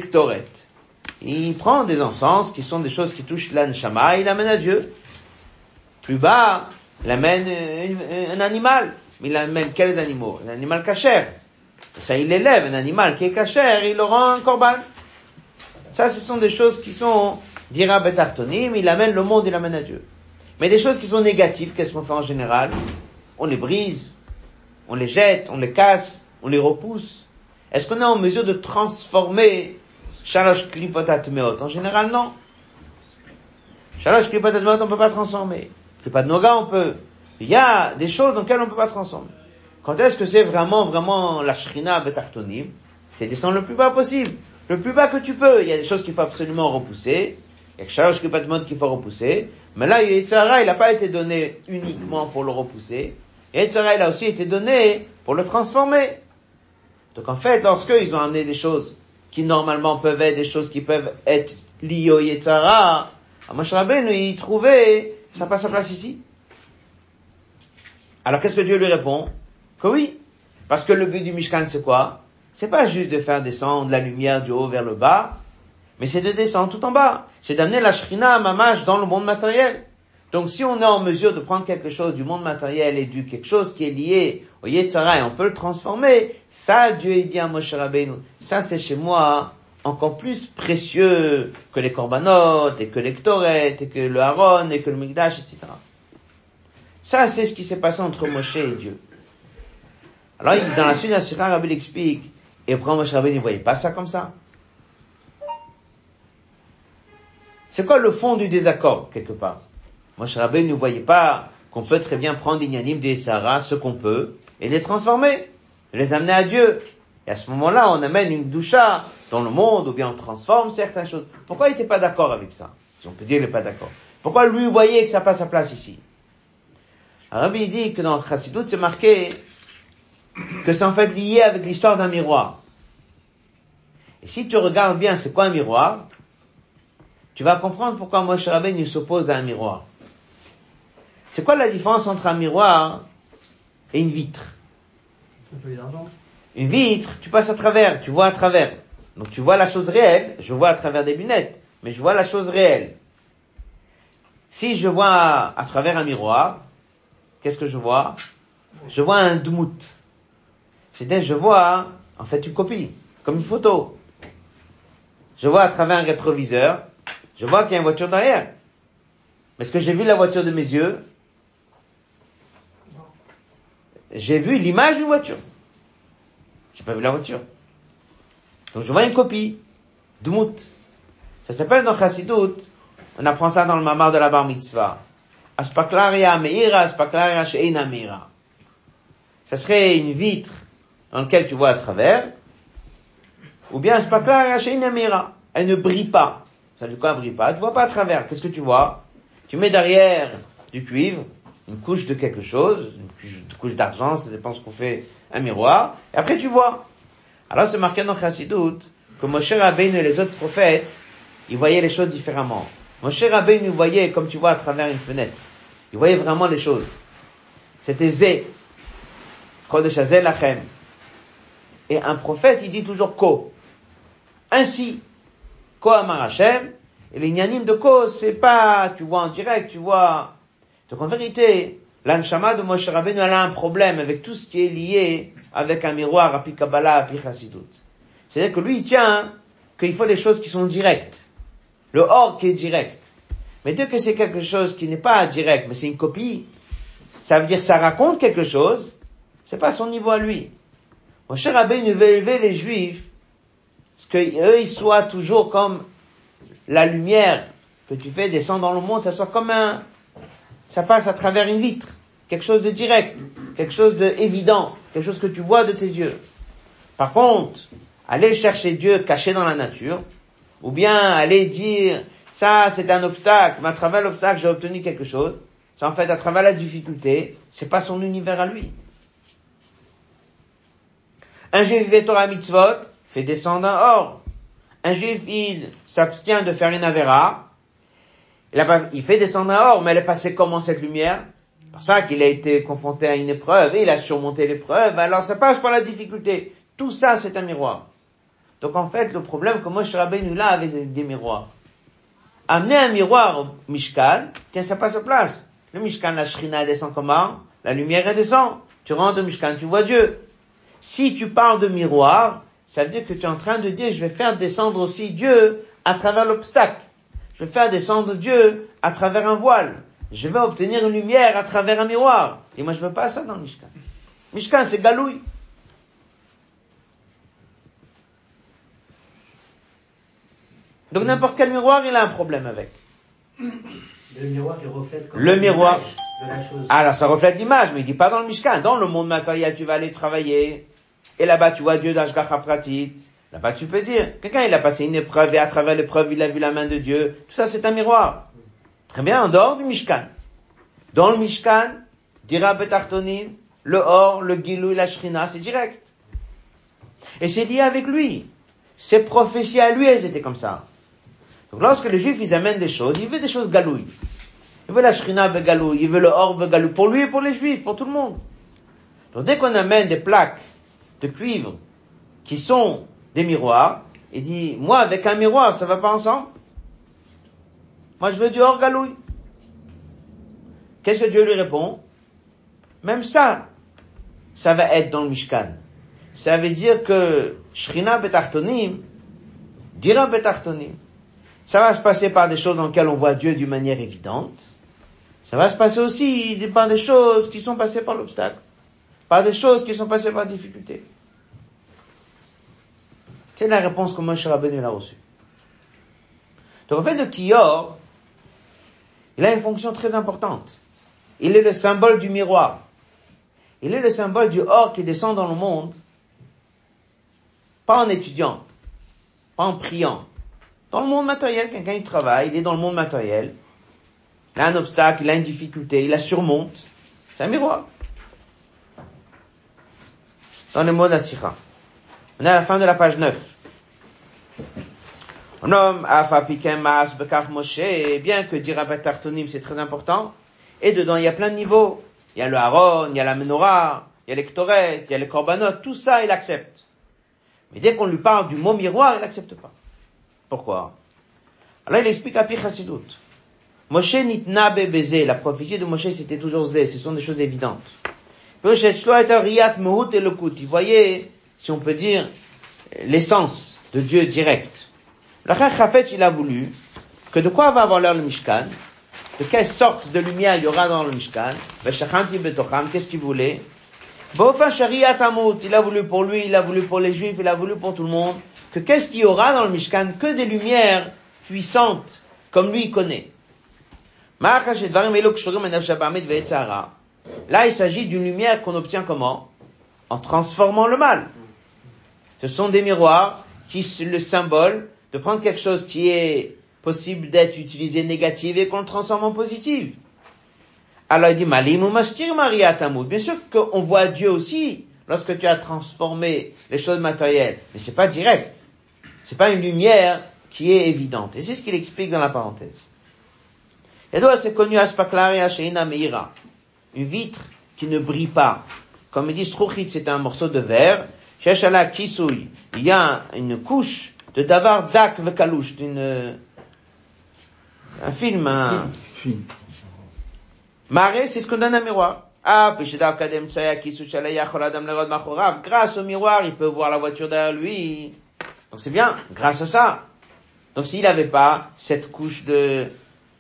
il prend des encens qui sont des choses qui touchent l'anshama, il l'amène à Dieu. Plus bas, il amène un animal. Mais il amène quels animaux? Un animal cachère. Ça, il élève un animal qui est cachère, il le rend un corban. Ça, ce sont des choses qui sont, dira Betartonim, il amène le monde, il amène à Dieu. Mais des choses qui sont négatives, qu'est-ce qu'on fait en général? On les brise, on les jette, on les casse, on les repousse. Est-ce qu'on est en mesure de transformer Shalosh klipotat meot. En général, non. Shalosh klipotat meot, on peut pas transformer. Klipat noga, on peut. Il y a des choses dans lesquelles on peut pas transformer. Quand est-ce que c'est vraiment, vraiment la shrina betartonim? C'est descendre le plus bas possible. Le plus bas que tu peux. Il y a des choses qu'il faut absolument repousser. Il y a Shalosh klipat meot qu'il faut repousser. Mais là, Yitzhara, il n'a pas été donné uniquement pour le repousser. Yitzhara, il a aussi été donné pour le transformer. Donc en fait, lorsque ils ont amené des choses qui normalement peuvent être des choses qui peuvent être liées au Yetzara, Moshe Rabbeinu, il trouvait, ça n'a pas sa place ici. Alors qu'est-ce que Dieu lui répond? Que oui. Parce que le but du Mishkan, c'est quoi? C'est pas juste de faire descendre la lumière du haut vers le bas, mais c'est de descendre tout en bas. C'est d'amener la Shrina Mamash dans le monde matériel. Donc si on est en mesure de prendre quelque chose du monde matériel et du quelque chose qui est lié au Yetzara et on peut le transformer, ça Dieu dit à Moshe Rabbeinu, ça c'est chez moi encore plus précieux que les korbanot et que les ktoret et que le haron et que le migdash, etc. Ça c'est ce qui s'est passé entre Moshe et Dieu. Alors dans la suite la Rabbi explique, et après Moshe Rabbeinu ne voyait pas ça comme ça. C'est quoi le fond du désaccord, quelque part? Moshe Rabbeinu ne voyait pas qu'on peut très bien prendre l'ignanim des Sarah, ce qu'on peut, et les transformer, les amener à Dieu. Et à ce moment-là, on amène une doucha dans le monde, ou bien on transforme certaines choses. Pourquoi il n'était pas d'accord avec ça? Si on peut dire qu'il n'est pas d'accord. Pourquoi lui voyait que ça passe sa place ici? Rabbi dit que dans Chassidut, c'est marqué que c'est en fait lié avec l'histoire d'un miroir. Et si tu regardes bien c'est quoi un miroir, tu vas comprendre pourquoi Moshe Rabbeinu s'oppose à un miroir. C'est quoi la différence entre un miroir une vitre. Une vitre, tu passes à travers, tu vois à travers. Donc tu vois la chose réelle, je vois à travers des lunettes, mais je vois la chose réelle. Si je vois à travers un miroir, qu'est-ce que je vois? Je vois un dmout. C'est-à-dire, je vois, en fait, une copie, comme une photo. Je vois à travers un rétroviseur, je vois qu'il y a une voiture derrière. Mais est-ce que j'ai vu la voiture de mes yeux? J'ai vu l'image d'une voiture. J'ai pas vu la voiture. Donc je vois une copie, dmout. Ça s'appelle dans Chassidut, on apprend ça dans le mamar de la bar mitzvah. Aspaklaria meira, aspaklaria sheina meira. Ça serait une vitre dans laquelle tu vois à travers, ou bien aspaklaria sheina meira. Elle ne brille pas. Ça veut dire quoi, elle brille pas? Tu vois pas à travers. Qu'est-ce que tu vois? Tu mets derrière du cuivre, une couche de quelque chose, une couche, d'argent, ça dépend ce qu'on fait, un miroir, et après tu vois. Alors c'est marqué dans Chassidut que Moshe Rabbeinu et les autres prophètes, ils voyaient les choses différemment. Moshe Rabbeinu voyait comme tu vois à travers une fenêtre. Il voyait vraiment les choses. C'était Zé. Et un prophète, il dit toujours Ko. Ainsi, Ko Amar Hashem. Et les de Ko, c'est pas, tu vois en direct, tu vois. Donc en vérité, l'anshama de Moshe Rabbeinu, elle a un problème avec tout ce qui est lié avec un miroir, à Kabbalah, à Chassidut. C'est-à-dire que lui, il tient qu'il faut des choses qui sont directes. Le or qui est direct. Mais dès que c'est quelque chose qui n'est pas direct, mais c'est une copie, ça veut dire ça raconte quelque chose, c'est pas son niveau à lui. Abbé ne veut élever les juifs, parce qu'eux, ils soient toujours comme la lumière que tu fais descendre dans le monde, ça soit comme un, ça passe à travers une vitre, quelque chose de direct, quelque chose de évident, quelque chose que tu vois de tes yeux. Par contre, aller chercher Dieu caché dans la nature, ou bien aller dire, ça c'est un obstacle, mais à travers l'obstacle j'ai obtenu quelque chose, c'est en fait à travers la difficulté, c'est pas son univers à lui. Un juif vivait Torah mitzvot, fait descendre un or. Un juif, il s'abstient de faire une avéra, il, fait descendre un or, mais elle est passée comment cette lumière pour ça qu'il a été confronté à une épreuve, et il a surmonté l'épreuve, alors ça passe par la difficulté. Tout ça, c'est un miroir. Donc en fait, le problème que Moshe Rabbeinu là avec des miroirs. Amener un miroir au Mishkan, tiens, ça passe à place. Le Mishkan, la Shrina descend comment? La lumière elle descend. Tu rentres au Mishkan, tu vois Dieu. Si tu parles de miroir, ça veut dire que tu es en train de dire, je vais faire descendre aussi Dieu à travers l'obstacle. Je vais faire descendre Dieu à travers un voile. Je vais obtenir une lumière à travers un miroir. Et moi, je veux pas ça dans le Mishkan. Mishkan, c'est galouille. Donc n'importe quel miroir, il a un problème avec. Le miroir qui reflète le miroir. De la chose. Alors ça reflète l'image, mais il dit pas dans le Mishkan. Dans le monde matériel, tu vas aller travailler. Et là-bas, tu vois Dieu d'Ashgacha Pratit. Là-bas, tu peux dire. Quelqu'un, il a passé une épreuve et à travers l'épreuve, il a vu la main de Dieu. Tout ça, c'est un miroir. Très bien, en dehors du Mishkan. Dans le Mishkan, dira Betartonim, le or, le gilou, la shrina, c'est direct. Et c'est lié avec lui. Ses prophéties à lui, elles étaient comme ça. Donc lorsque les juifs, ils amènent des choses, ils veulent des choses galouilles. Ils veulent la shrina begalouille, ils veulent le or begalouille, pour lui et pour les juifs, pour tout le monde. Donc dès qu'on amène des plaques de cuivre qui sont des miroirs, il dit, moi avec un miroir, ça va pas ensemble? Moi je veux du or galouille. Qu'est-ce que Dieu lui répond? Même ça, ça va être dans le Mishkan. Ça veut dire que Shrina betartonim, dira betartonim, ça va se passer par des choses dans lesquelles on voit Dieu d'une manière évidente. Ça va se passer aussi par des choses qui sont passées par l'obstacle. Par des choses qui sont passées par la difficulté. C'est la réponse que Moshe Rabbeinu a reçue. Donc en fait, le Kior, il a une fonction très importante. Il est le symbole du miroir. Il est le symbole du or qui descend dans le monde, pas en étudiant, pas en priant, dans le monde matériel, quelqu'un il travaille, il est dans le monde matériel, il a un obstacle, il a une difficulté, il la surmonte. C'est un miroir. Dans le mot d'Assira. On est à la fin de la page 9. Un homme a mas bekach Moshe, bien que dire Tartonim c'est très important, et dedans il y a plein de niveaux. Il y a le Haron, il y a la Menorah, il y a les Ktoret, il y a les Korbanot, tout ça il accepte. Mais dès qu'on lui parle du mot miroir, il n'accepte pas. Pourquoi? Alors il explique à Pichasidut. Moshe nitnabe beze, la prophétie de Moshe c'était toujours zé, ce sont des choses évidentes. Il voyait, si on peut dire, l'essence de Dieu direct. Le Chafet, il a voulu que de quoi va avoir le Mishkan, de quelle sorte de lumière il y aura dans le Mishkan, qu'est-ce qu'il voulait? Il a voulu pour lui, il a voulu pour les Juifs, il a voulu pour tout le monde, que qu'est-ce qu'il y aura dans le Mishkan? Que des lumières puissantes, comme lui il connaît. Là, il s'agit d'une lumière qu'on obtient comment? En transformant le mal. Ce sont des miroirs qui sont le symbole de prendre quelque chose qui est possible d'être utilisé négatif et qu'on le transforme en positif. Alors il dit, Malim ou Mastir Maria Tamoud. Bien sûr qu'on voit Dieu aussi lorsque tu as transformé les choses matérielles, mais c'est pas direct. C'est pas une lumière qui est évidente. Et c'est ce qu'il explique dans la parenthèse. Donc, c'est connu Aspaklaria Sheina Meira. Une vitre qui ne brille pas. Comme il dit Sruchit, c'est un morceau de verre. Sheshala Kisui. Il y a une couche de Davar Dak Vekalouch, d'une, un film, un, film. Maré, c'est ce qu'on donne un miroir. Ah, grâce au miroir, il peut voir la voiture derrière lui. Donc c'est bien, grâce à ça. Donc s'il n'avait pas cette couche de...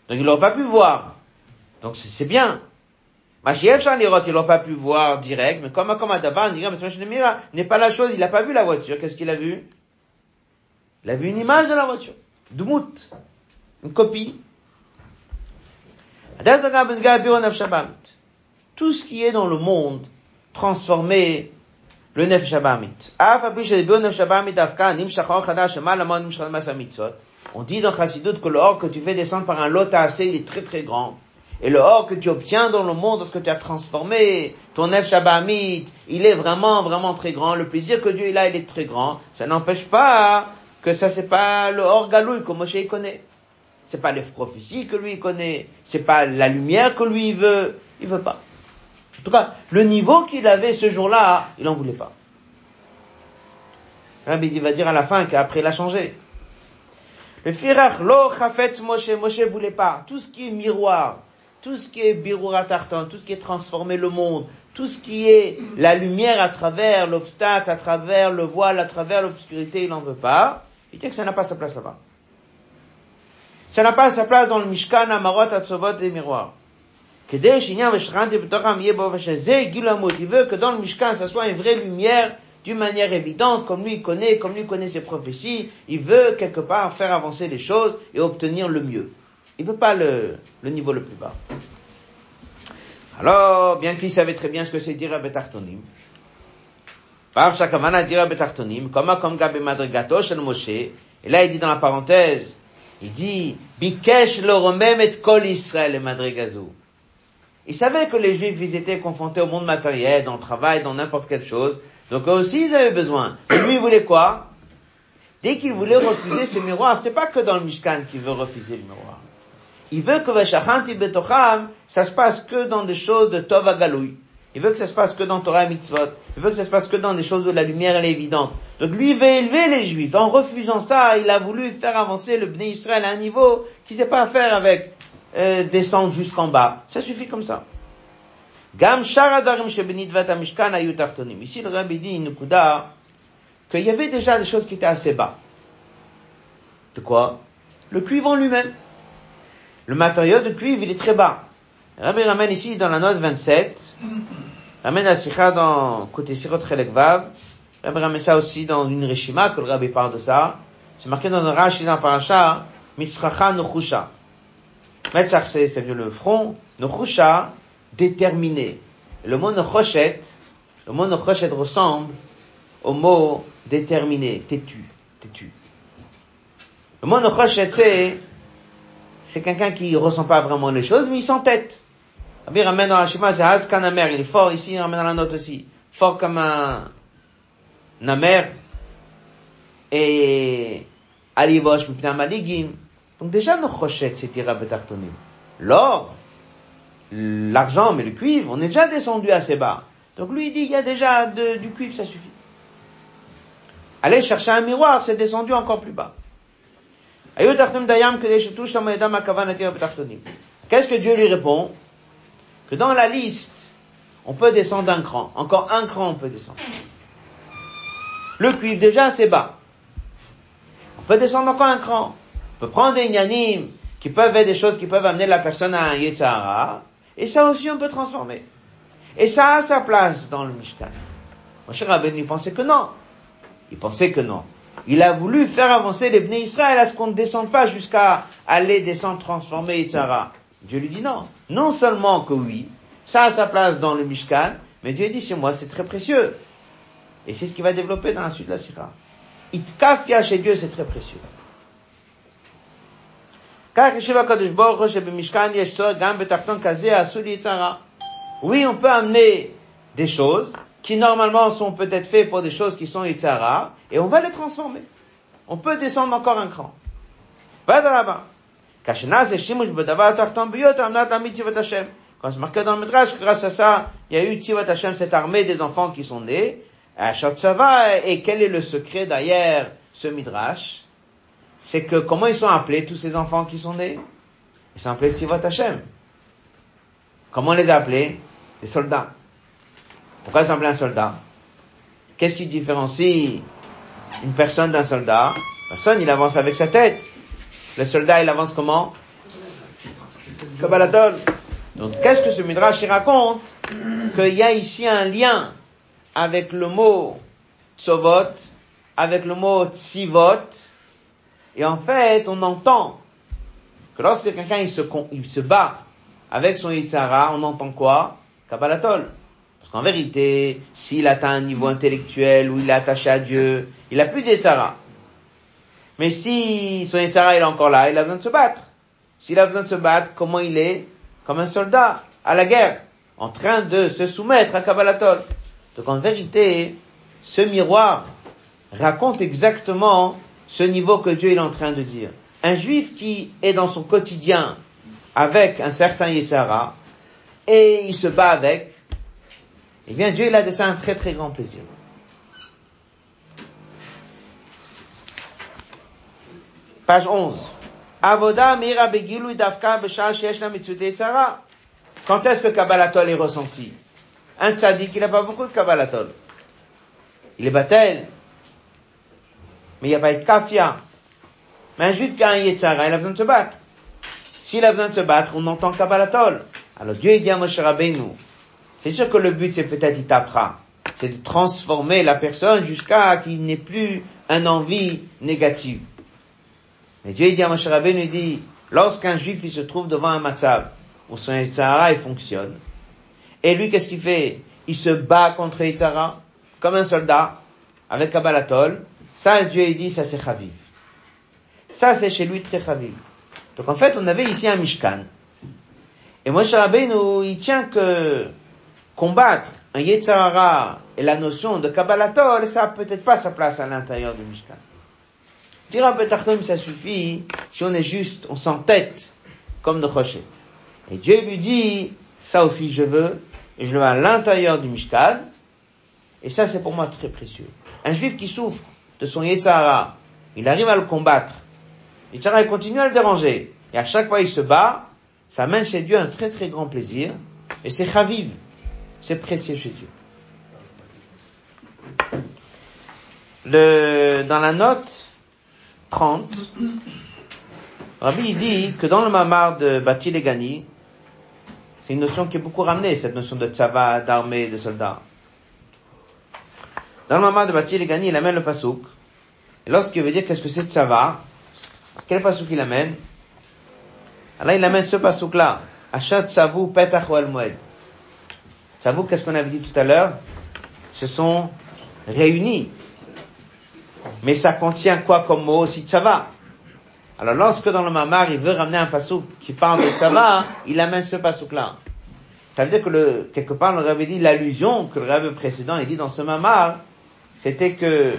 Donc il n'aurait pas pu voir. Donc c'est bien. Shalirot, il n'aurait pas pu voir direct, mais comme il n'est pas la chose, il n'a pas vu la voiture. Qu'est-ce qu'il a vu? Il a vu une image de la voiture. Dmout. Une copie. Tout ce qui est dans le monde, transformé le Nef Shabamit. On dit dans Chassidut que le or que tu fais descendre par un lot il est très très grand. Et le or que tu obtiens dans le monde, lorsque tu as transformé ton Nef Shabamit, il est vraiment, vraiment très grand. Le plaisir que Dieu il a, il est très grand. Ça n'empêche pas que ça c'est pas le or galouille que Moshe connaît. C'est pas les prophéties que lui connaît. C'est pas la lumière que lui veut. Il veut pas. En tout cas, le niveau qu'il avait ce jour-là, il en voulait pas. Rabbi va dire à la fin qu'après il a changé. Le firach lo chafet Moshe, Moshe voulait pas. Tout ce qui est miroir, tout ce qui est tartan, tout ce qui est transformer le monde, tout ce qui est la lumière à travers l'obstacle, à travers le voile, à travers l'obscurité, il n'en veut pas. Il dit que ça n'a pas sa place là-bas. Ça n'a pas sa place dans le Mishkan, Amarot, Atzovot et Miroir. Il veut que dans le Mishkan, ça soit une vraie lumière d'une manière évidente, comme lui connaît, comme lui connaît ses prophéties. Il veut quelque part faire avancer les choses et obtenir le mieux. Il veut pas le, le niveau le plus bas. Alors, bien qu'il savait très bien ce que c'est dire à Betartonim, par Shakavana dire à Betartonim, comme comme Gabe Madrigato Moshe, et là il dit dans la parenthèse, il dit, Bikesh le et kol Israël et Madrigazou. Il savait que les Juifs, ils étaient confrontés au monde matériel, dans le travail, dans n'importe quelle chose. Donc eux aussi, ils avaient besoin. Et lui, il voulait quoi? Dès qu'il voulait refuser ce miroir, c'était pas que dans le Mishkan qu'il veut refuser le miroir. Il veut que Veshachanti Betocham, ça se passe que dans des choses de Tov Galoui. Il veut que ça se passe que dans Torah et Mitzvot. Il veut que ça se passe que dans des choses où la lumière elle est évidente. Donc lui il veut élever les Juifs. En refusant ça, il a voulu faire avancer le Bnei Israël à un niveau qui sait pas faire avec euh, descendre jusqu'en bas. Ça suffit comme ça. Gam Ici le Rabbi dit une qu'il y avait déjà des choses qui étaient assez bas. De quoi? Le cuivre lui-même. Le matériau de cuivre, il est très bas. Rabbi ramène ici dans la note 27 Ramène la sikha dans côté Sirot Chelek Vav. Rabbi ramène ça aussi dans une Rishima, que le Rabbi parle de ça. C'est marqué dans un Rashi dans Parasha, Mitzracha Nochusha. Metzach, c'est le front. Nochusha, déterminé. Le mot Nochoshet, le mot Nochoshet ressemble au mot déterminé, têtu, têtu. Le mot Nochoshet, c'est, c'est quelqu'un qui ressent pas vraiment les choses, mais il s'entête. Rabbi ramène dans la Shema, c'est Hazkan Amer, il est fort ici, il ramène dans la note aussi. Fort comme un, Namer. Et, Alivosh, Mipna Maligim. Donc déjà, nos rochettes, c'est Tira Betartonim. L'or, l'argent, mais le cuivre, on est déjà descendu assez bas. Donc lui, il dit, il y a déjà du cuivre, ça suffit. aller chercher un miroir, c'est descendu encore plus bas. Qu'est-ce que Dieu lui répond? Que dans la liste, on peut descendre d'un cran. Encore un cran, on peut descendre. Le cuivre, déjà, c'est bas. On peut descendre encore un cran. On peut prendre des inanimes qui peuvent être des choses qui peuvent amener la personne à un Yetzara. Et ça aussi, on peut transformer. Et ça a sa place dans le Mishkan. Moshe Rabbeinu, il pensait que non. Il pensait que non. Il a voulu faire avancer les Bnei Israël à ce qu'on ne descende pas jusqu'à aller descendre transformer Yitzhara. Dieu lui dit non. Non seulement que oui, ça a sa place dans le Mishkan, mais Dieu dit chez moi c'est très précieux. Et c'est ce qu'il va développer dans la suite de la Sira. Itkafia chez Dieu c'est très précieux. Oui, on peut amener des choses qui normalement sont peut-être faits pour des choses qui sont Yitzhara, et on va les transformer. On peut descendre encore un cran. Va de là-bas. Quand c'est marqué dans le Midrash, grâce à ça, il y a eu Tivat Hashem, cette armée des enfants qui sont nés, et quel est le secret derrière ce Midrash? C'est que comment ils sont appelés, tous ces enfants qui sont nés? Ils sont appelés Tivat Hashem. Comment on les a appelés? Des soldats. Pourquoi ils un soldat? Qu'est-ce qui différencie une personne d'un soldat? Personne, il avance avec sa tête. Le soldat, il avance comment? Kabbalatol. Donc, qu'est-ce que ce Midrash il raconte? Qu'il y a ici un lien avec le mot tsovot, avec le mot tsivot, et en fait, on entend que lorsque quelqu'un il se, il se bat avec son Yitzhara, on entend quoi? Kabbalatol. Parce qu'en vérité, s'il atteint un niveau intellectuel où il est attaché à Dieu, il a plus d'Etzara. Mais si son Etzara est encore là, il a besoin de se battre. S'il a besoin de se battre, comment il est Comme un soldat à la guerre, en train de se soumettre à Kabbalatol. Donc en vérité, ce miroir raconte exactement ce niveau que Dieu est en train de dire. Un juif qui est dans son quotidien avec un certain Yetzara, et il se bat avec, eh bien, Dieu, il a de ça un très très grand plaisir. Page 11. Avoda mira. Quand est-ce que Kabbalatol est ressenti? Un tzaddik, il n'a pas beaucoup de Kabbalatol. Il est batel. Mais il n'y a pas de kafia. Mais un juif qui a un yetzara, il a besoin de se battre. S'il a besoin de se battre, on entend Kabbalatol. Alors Dieu, il dit à Moshe Rabbeinu, c'est sûr que le but, c'est peut-être il tapera. C'est de transformer la personne jusqu'à qu'il n'ait plus un envie négative. Mais Dieu dit à Moshe Rabbeinu, il dit, lorsqu'un juif, il se trouve devant un matzav, où son Yitzhara, il fonctionne, et lui, qu'est-ce qu'il fait? Il se bat contre Yitzhara, comme un soldat, avec Kabbalatol. Ça, Dieu, il dit, ça c'est Chaviv. Ça, c'est chez lui très Chaviv. Donc en fait, on avait ici un Mishkan. Et Moshe Rabbeinu, il tient que combattre un Yetzirah et la notion de Kabbalatol, ça n'a peut-être pas sa place à l'intérieur du Mishkan. Dire un peu ça suffit si on est juste, on s'entête comme de Rochette. Et Dieu lui dit, ça aussi je veux, et je le veux à l'intérieur du Mishkan, et ça c'est pour moi très précieux. Un juif qui souffre de son Yetzirah, il arrive à le combattre. Yetzirah il continue à le déranger, et à chaque fois il se bat, ça amène chez Dieu un très très grand plaisir, et c'est chaviv. C'est précieux chez Dieu. Dans la note 30, Rabbi dit que dans le mamar de Bati Legani, c'est une notion qui est beaucoup ramenée, cette notion de tzava, d'armée, de soldats. Dans le mamar de Bati Legani, il amène le pasouk. Et lorsqu'il veut dire qu'est-ce que c'est tzava, quel pasouk il amène? Alors il amène ce pasouk-là. Achat tzavu petach al moed. Ça vous, qu'est-ce qu'on avait dit tout à l'heure Ce sont réunis. Mais ça contient quoi comme mot aussi tsava Alors lorsque dans le mamar, il veut ramener un pasouk qui parle de tsava, il amène ce pasouk-là. Ça veut dire que le, quelque part, on avait dit l'allusion que le rêve précédent, il dit dans ce mamar, c'était que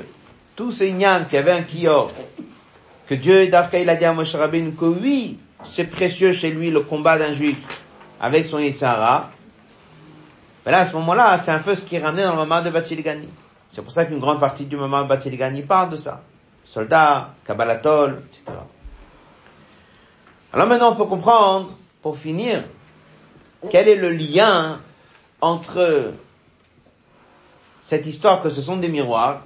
tout ce ignan qui avait un kior, que Dieu, d'Afka, il a dit à Moshe Rabbeinu que oui, c'est précieux chez lui le combat d'un juif avec son Yitzhara, mais là, à ce moment-là, c'est un peu ce qui est ramené dans le moment de Gani. C'est pour ça qu'une grande partie du moment Batiligan y parle de ça. Soldats, Kabbalatol, etc. Alors maintenant, on peut comprendre, pour finir, quel est le lien entre cette histoire que ce sont des miroirs,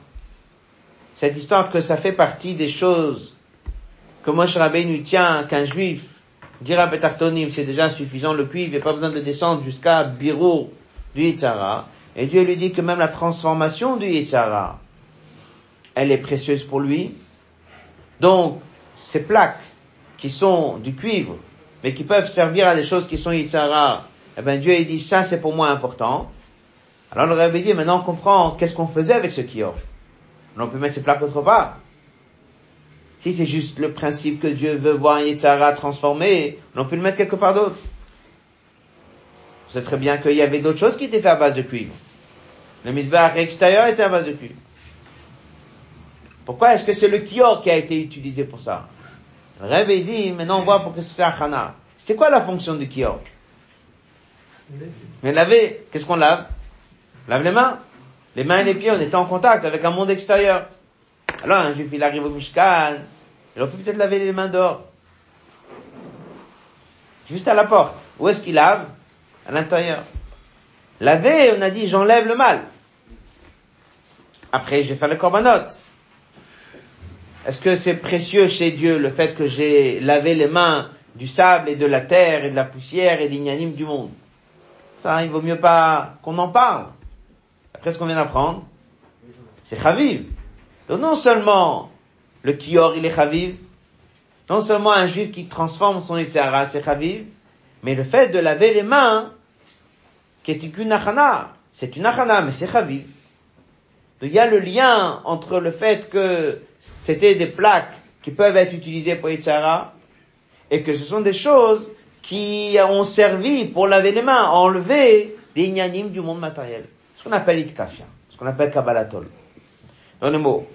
cette histoire que ça fait partie des choses que Moshe Rabbeinu tient qu'un juif dira Betartonim, c'est déjà suffisant le cuivre, il n'y a pas besoin de descendre jusqu'à Birou du Yitzhara. Et Dieu lui dit que même la transformation du Yitzhara, elle est précieuse pour lui. Donc, ces plaques qui sont du cuivre, mais qui peuvent servir à des choses qui sont Yitzhara, eh bien Dieu il dit ça c'est pour moi important. Alors le Rabbi dit maintenant on comprend qu'est-ce qu'on faisait avec ce kior. On peut mettre ces plaques autre part. Si c'est juste le principe que Dieu veut voir Yitzhara transformé, on peut le mettre quelque part d'autre. On sait très bien qu'il y avait d'autres choses qui étaient faites à base de cuivre. Le misbah extérieur était à base de cuivre. Pourquoi est-ce que c'est le kior qui a été utilisé pour ça? Le Rabbi dit, maintenant on voit pour que c'est Chana. C'était quoi la fonction du kior Mais laver, qu'est-ce qu'on lave? Lave les mains. Les mains et les pieds, on était en contact avec un monde extérieur. Alors un juif, il arrive au Mishkan, il aurait pu peut-être laver les mains dehors. Juste à la porte. Où est-ce qu'il lave? À l'intérieur. Laver, on a dit, j'enlève le mal. Après, je vais le korbanot. Est-ce que c'est précieux chez Dieu le fait que j'ai lavé les mains du sable et de la terre et de la poussière et des du monde? Ça, il vaut mieux pas qu'on en parle. Après ce qu'on vient d'apprendre, c'est chaviv. Donc non seulement le kior il est chaviv, non seulement un juif qui transforme son Yitzhara c'est chaviv, mais le fait de laver les mains, qui est une achana, c'est une achana, mais c'est chaviv. Donc il y a le lien entre le fait que c'était des plaques qui peuvent être utilisées pour Yitzhara, et que ce sont des choses qui ont servi pour laver les mains, enlever des ignanim du monde matériel. Ce qu'on appelle itkafia, ce qu'on appelle kabbalatol. Dans les mots.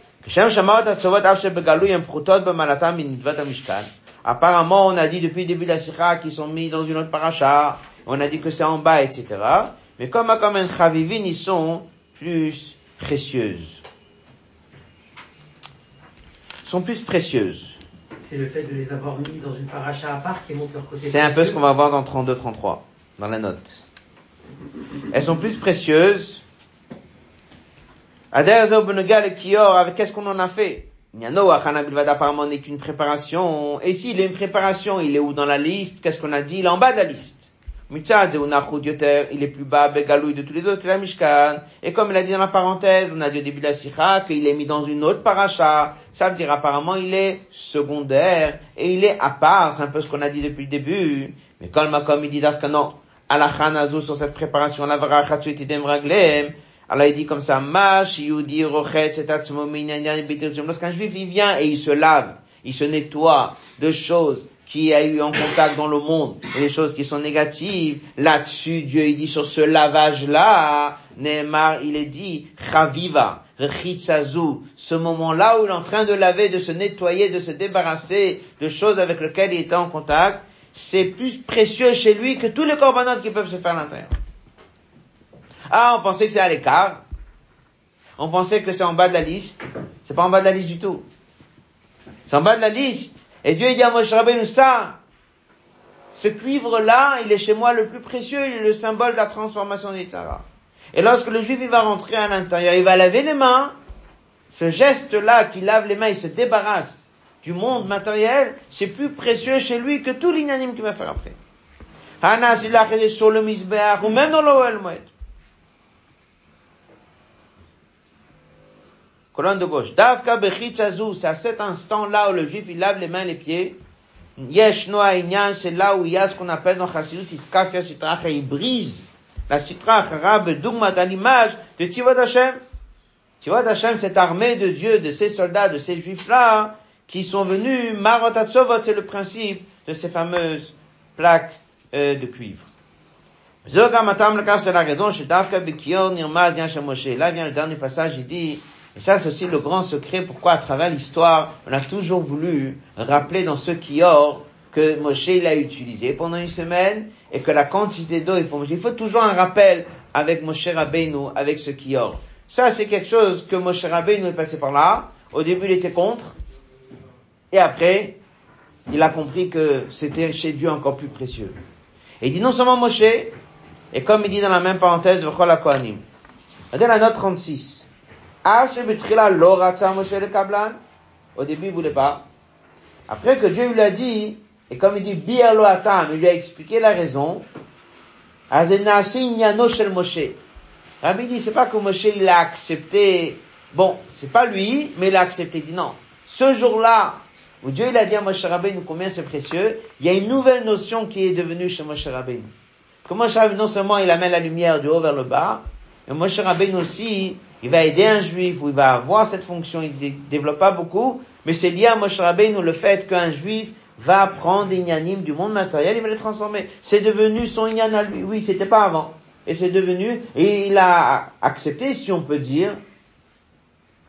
Apparemment, on a dit depuis le début de la sikha qu'ils sont mis dans une autre paracha, on a dit que c'est en bas, etc. Mais comme comme un chavivin, ils sont plus précieuses. sont plus précieuses. C'est le fait de les avoir mis dans une paracha à part qui montre leur côté. C'est un peu ce qu'on va voir dans 32-33, dans la note. Elles sont plus précieuses. avec qu'est-ce qu'on en a fait? Apparemment n'est qu'une préparation. Et s'il est une préparation, il est où dans la liste? Qu'est-ce qu'on a dit? Il est en bas de la liste. Il est plus bas, Begalouille de tous les autres que la Mishkan. Et comme il a dit dans la parenthèse, on a dit au début de la Sikha qu'il est mis dans une autre paracha. Ça veut dire apparemment il est secondaire et il est à part. C'est un peu ce qu'on a dit depuis le début. Mais comme il dit que non, Alachanazu sur cette préparation, la raglem. Alors il dit comme ça, Lorsqu'un juif il vient et il se lave, il se nettoie de choses qui a eu en contact dans le monde et des choses qui sont négatives, là-dessus, Dieu il dit sur ce lavage-là, Neymar, il est dit, Chaviva, Rechitzazu, ce moment-là où il est en train de laver, de se nettoyer, de se débarrasser de choses avec lesquelles il était en contact, c'est plus précieux chez lui que tous les corbanotes qui peuvent se faire à l'intérieur. Ah, on pensait que c'est à l'écart. On pensait que c'est en bas de la liste. C'est pas en bas de la liste du tout. C'est en bas de la liste. Et Dieu dit à Moshe Rabbeinu ça. Ce cuivre-là, il est chez moi le plus précieux, il est le symbole de la transformation d'Yitzhara. Et lorsque le juif il va rentrer à l'intérieur, il va laver les mains, ce geste-là qui lave les mains, il se débarrasse du monde matériel, c'est plus précieux chez lui que tout l'inanime qu'il va faire après. sur le ou même dans l'Oel Colonne de gauche. Davka c'est à cet instant-là où le juif il lave les mains les pieds. Yesh noa c'est là où il y a ce qu'on appelle dans Chassidut Sitrach, et il brise la Sitrach, Rab, Dugmat, à l'image de Tivot Hashem. Tivot Hashem, cette armée de Dieu, de ces soldats, de ces juifs-là, qui sont venus, Marotatsovot, c'est le principe de ces fameuses plaques euh, de cuivre. Là vient le dernier passage, il dit, et ça, c'est aussi le grand secret pourquoi, à travers l'histoire, on a toujours voulu rappeler dans ce kior que Moshe l'a utilisé pendant une semaine et que la quantité d'eau, il faut, il faut toujours un rappel avec Moshe Rabbeinu, avec ce kior. Ça, c'est quelque chose que Moshe Rabbeinu est passé par là. Au début, il était contre. Et après, il a compris que c'était chez Dieu encore plus précieux. Et il dit non seulement Moshe, et comme il dit dans la même parenthèse, V'chol Kohanim. Regardez la note 36. Au début, il voulait pas. Après que Dieu lui a dit, et comme il dit, il lui a expliqué la raison, shel Moshe. Rabbi dit, c'est pas que Moshe, il a accepté, bon, c'est pas lui, mais il a accepté. Il dit non. Ce jour-là, où Dieu il a dit à Moshe Rabbeinu combien c'est précieux, il y a une nouvelle notion qui est devenue chez Moshe Rabbeinu. Que Moshe Rabbeinu, non seulement il amène la lumière du haut vers le bas, mais Moshe Rabbeinu aussi, il va aider un juif, ou il va avoir cette fonction, il ne développe pas beaucoup, mais c'est lié à Moshe Rabbeinu le fait qu'un juif va prendre des du monde matériel, il va les transformer. C'est devenu son ignan à lui. Oui, c'était pas avant. Et c'est devenu, et il a accepté, si on peut dire,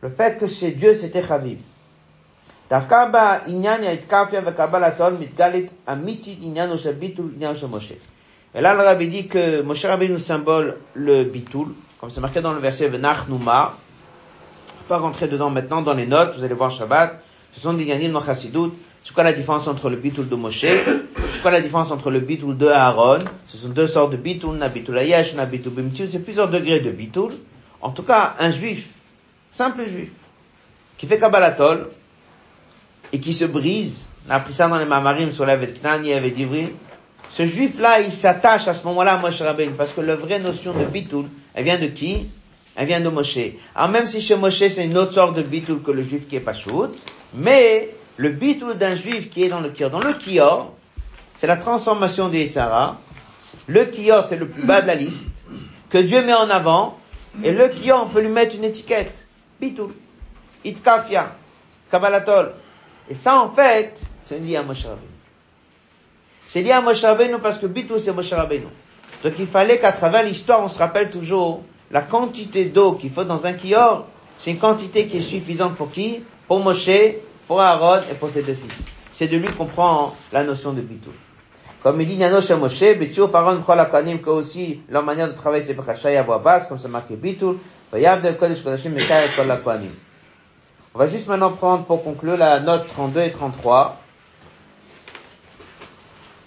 le fait que c'est Dieu, c'était Chaviv. Et là, le rabbi dit que Moshe Rabbeinu symbole le bitul, comme c'est marqué dans le verset Venach Numa. pas rentrer dedans maintenant dans les notes, vous allez voir Shabbat. Ce sont des Yanim dans Chassidut. C'est quoi la différence entre le bitul de Moshe? C'est quoi la différence entre le bitul de Aaron? Ce sont deux sortes de bitul, na bitul ayesh, na bitul bimtul. C'est plusieurs degrés de bitul. En tout cas, un juif, simple juif, qui fait Kabbalatol, et qui se brise, on a appris ça dans les Mamarim sur la Vetknani et d'Ivri, ce juif-là, il s'attache à ce moment-là à Moshe parce que la vraie notion de bitul, elle vient de qui? Elle vient de Moshe. Alors même si chez Moshe, c'est une autre sorte de bitul que le juif qui est pachout, mais le bitul d'un juif qui est dans le kior, dans le kior, c'est la transformation des Yitzhara. Le kior, c'est le plus bas de la liste, que Dieu met en avant, et le kior, on peut lui mettre une étiquette. Bitul. Itkafia. Kabbalatol. Et ça, en fait, c'est lié à Moshe Rabbeinu. C'est lié à Moshe Rabbeinu parce que Bitou, c'est Moshe Rabbeinu. Donc il fallait qu'à travers l'histoire, on se rappelle toujours la quantité d'eau qu'il faut dans un kior, c'est une quantité qui est suffisante pour qui? Pour Moshe, pour Aaron et pour ses deux fils. C'est de lui qu'on prend la notion de Bitou. Comme il dit Nano Moshe, Bitou, Paron, Chol Akanim, que aussi leur manière de travailler c'est Bechachai à voix basse, comme c'est marqué Bitou. On va juste maintenant prendre pour conclure la note 32 et 33.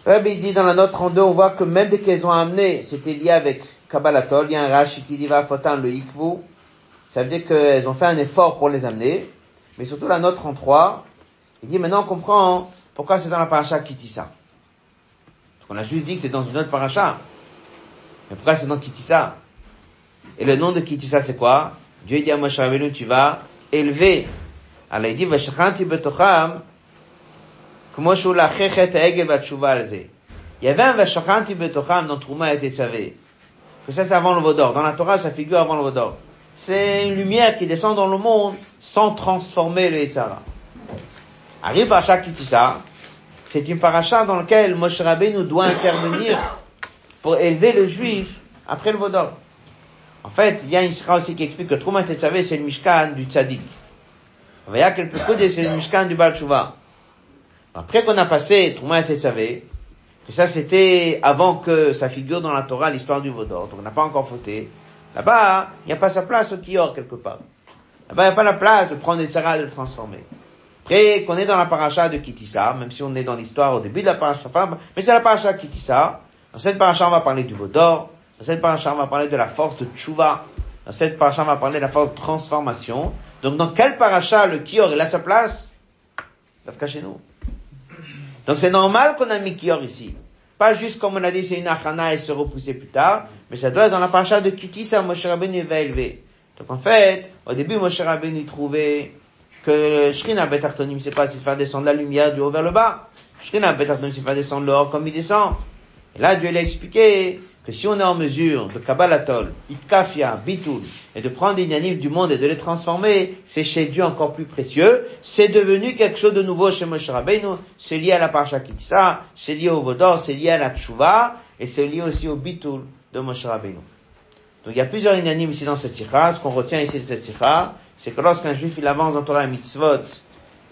Il dit dans la note 32, on voit que même dès qu'elles ont amené, c'était lié avec Kabbalatol, il y a un Rashi qui dit va fotan le Ikvu. Ça veut dire qu'elles ont fait un effort pour les amener. Mais surtout la note 33, il dit maintenant on comprend pourquoi c'est dans la paracha Kitissa. Parce qu'on a juste dit que c'est dans une autre paracha. Mais pourquoi c'est dans Kitissa Et le nom de Kitissa c'est quoi? Dieu dit à Moshe tu vas élevé. Alors il dit, כמו שהוא לאחך את העגל והתשובה על זה. יבן ושכנתי בתוכם dans Trouma et Tetzavé. Que ça c'est avant le Vaudor. Dans la Torah, ça figure avant le Vaudor. C'est une lumière qui descend dans le monde sans transformer le Yetzara. Arrive Parasha Kitissa, c'est une paracha dans laquelle Moshe Rabbeinu doit intervenir pour élever le juif après le Vaudor. En fait, il y a une sira aussi qui explique que Trouma Tetzavé, c'est le Mishkan du Tzadik. Il y a quelques côtés, c'est le Mishkan du Baal après qu'on a passé Trouma Tetzavé, que ça c'était avant que ça figure dans la Torah l'histoire du Vaudor, donc on n'a pas encore fauté. Là-bas, il n'y a pas sa place au Kior quelque part. Là-bas, il n'y a pas la place de prendre des et de le transformer. Après qu'on est dans la paracha de Kitissa, même si on est dans l'histoire au début de la paracha, mais c'est la paracha Kitissa. Dans cette paracha, on va parler du Vaudor. Dans cette paracha, on va parler de la force de Tchouva. Dans cette paracha, on va parler de la force de transformation. Donc, dans quel paracha le Kior, il a sa place? Dafka chez nous. Donc, c'est normal qu'on a mis Kior ici. Pas juste comme on a dit, c'est une achana et se repousser plus tard, mais ça doit être dans la paracha de Kitissa, Moshe Rabbeinu va élever. Donc, en fait, au début, Moshe Rabbeinu trouvait que Shrina Betartonim, c'est pas, c'est faire descendre la lumière du haut vers le bas. Shrina Betartonim, c'est faire descendre l'or comme il descend. Et là, Dieu l'a expliqué, que si on est en mesure de Kabbalatol, Itkafia, Bitul, et de prendre des inanimes du monde et de les transformer, c'est chez Dieu encore plus précieux. C'est devenu quelque chose de nouveau chez Moshe Rabbeinu. C'est lié à la Parasha Kitissa, c'est lié au Vodor, c'est lié à la Tshuva, et c'est lié aussi au Bitul de Moshe Rabbeinu. Donc il y a plusieurs inanimes ici dans cette sikha. Ce qu'on retient ici de cette sikha, c'est que lorsqu'un juif il avance dans Torah mitzvot,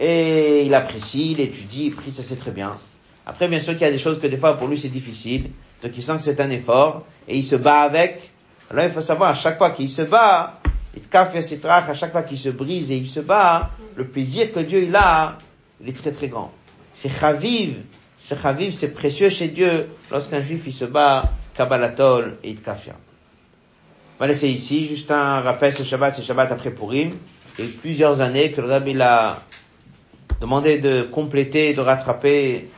et il apprécie, il étudie, il prie, ça c'est très bien. Après, bien sûr qu'il y a des choses que des fois pour lui c'est difficile, donc il sent que c'est un effort, et il se bat avec. Alors il faut savoir, à chaque fois qu'il se bat, Itkaf Sitrach, à chaque fois qu'il se brise et il se bat, le plaisir que Dieu il a, il est très très grand. C'est chaviv, c'est chaviv, c'est précieux chez Dieu lorsqu'un juif il se bat, Kabbalatol et Itkafia. On va laisser ici, juste un rappel, ce Shabbat, c'est Shabbat après Purim. Il y a eu plusieurs années que le Rabbi il a demandé de compléter, de rattraper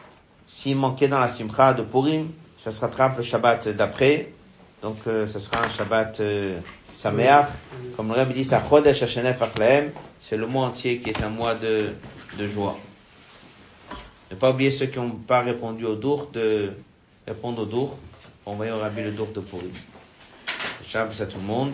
s'il manquait dans la Simcha de Purim. Ça se rattrape le Shabbat d'après. Donc, euh, ce sera un Shabbat euh, Sameach. Comme le Rabbi dit, c'est le mois entier qui est un mois de, de joie. Ne pas oublier ceux qui n'ont pas répondu au dour de répondre au dour. Envoyez au Rabbi le dour de Purim. Shabbat à tout le monde.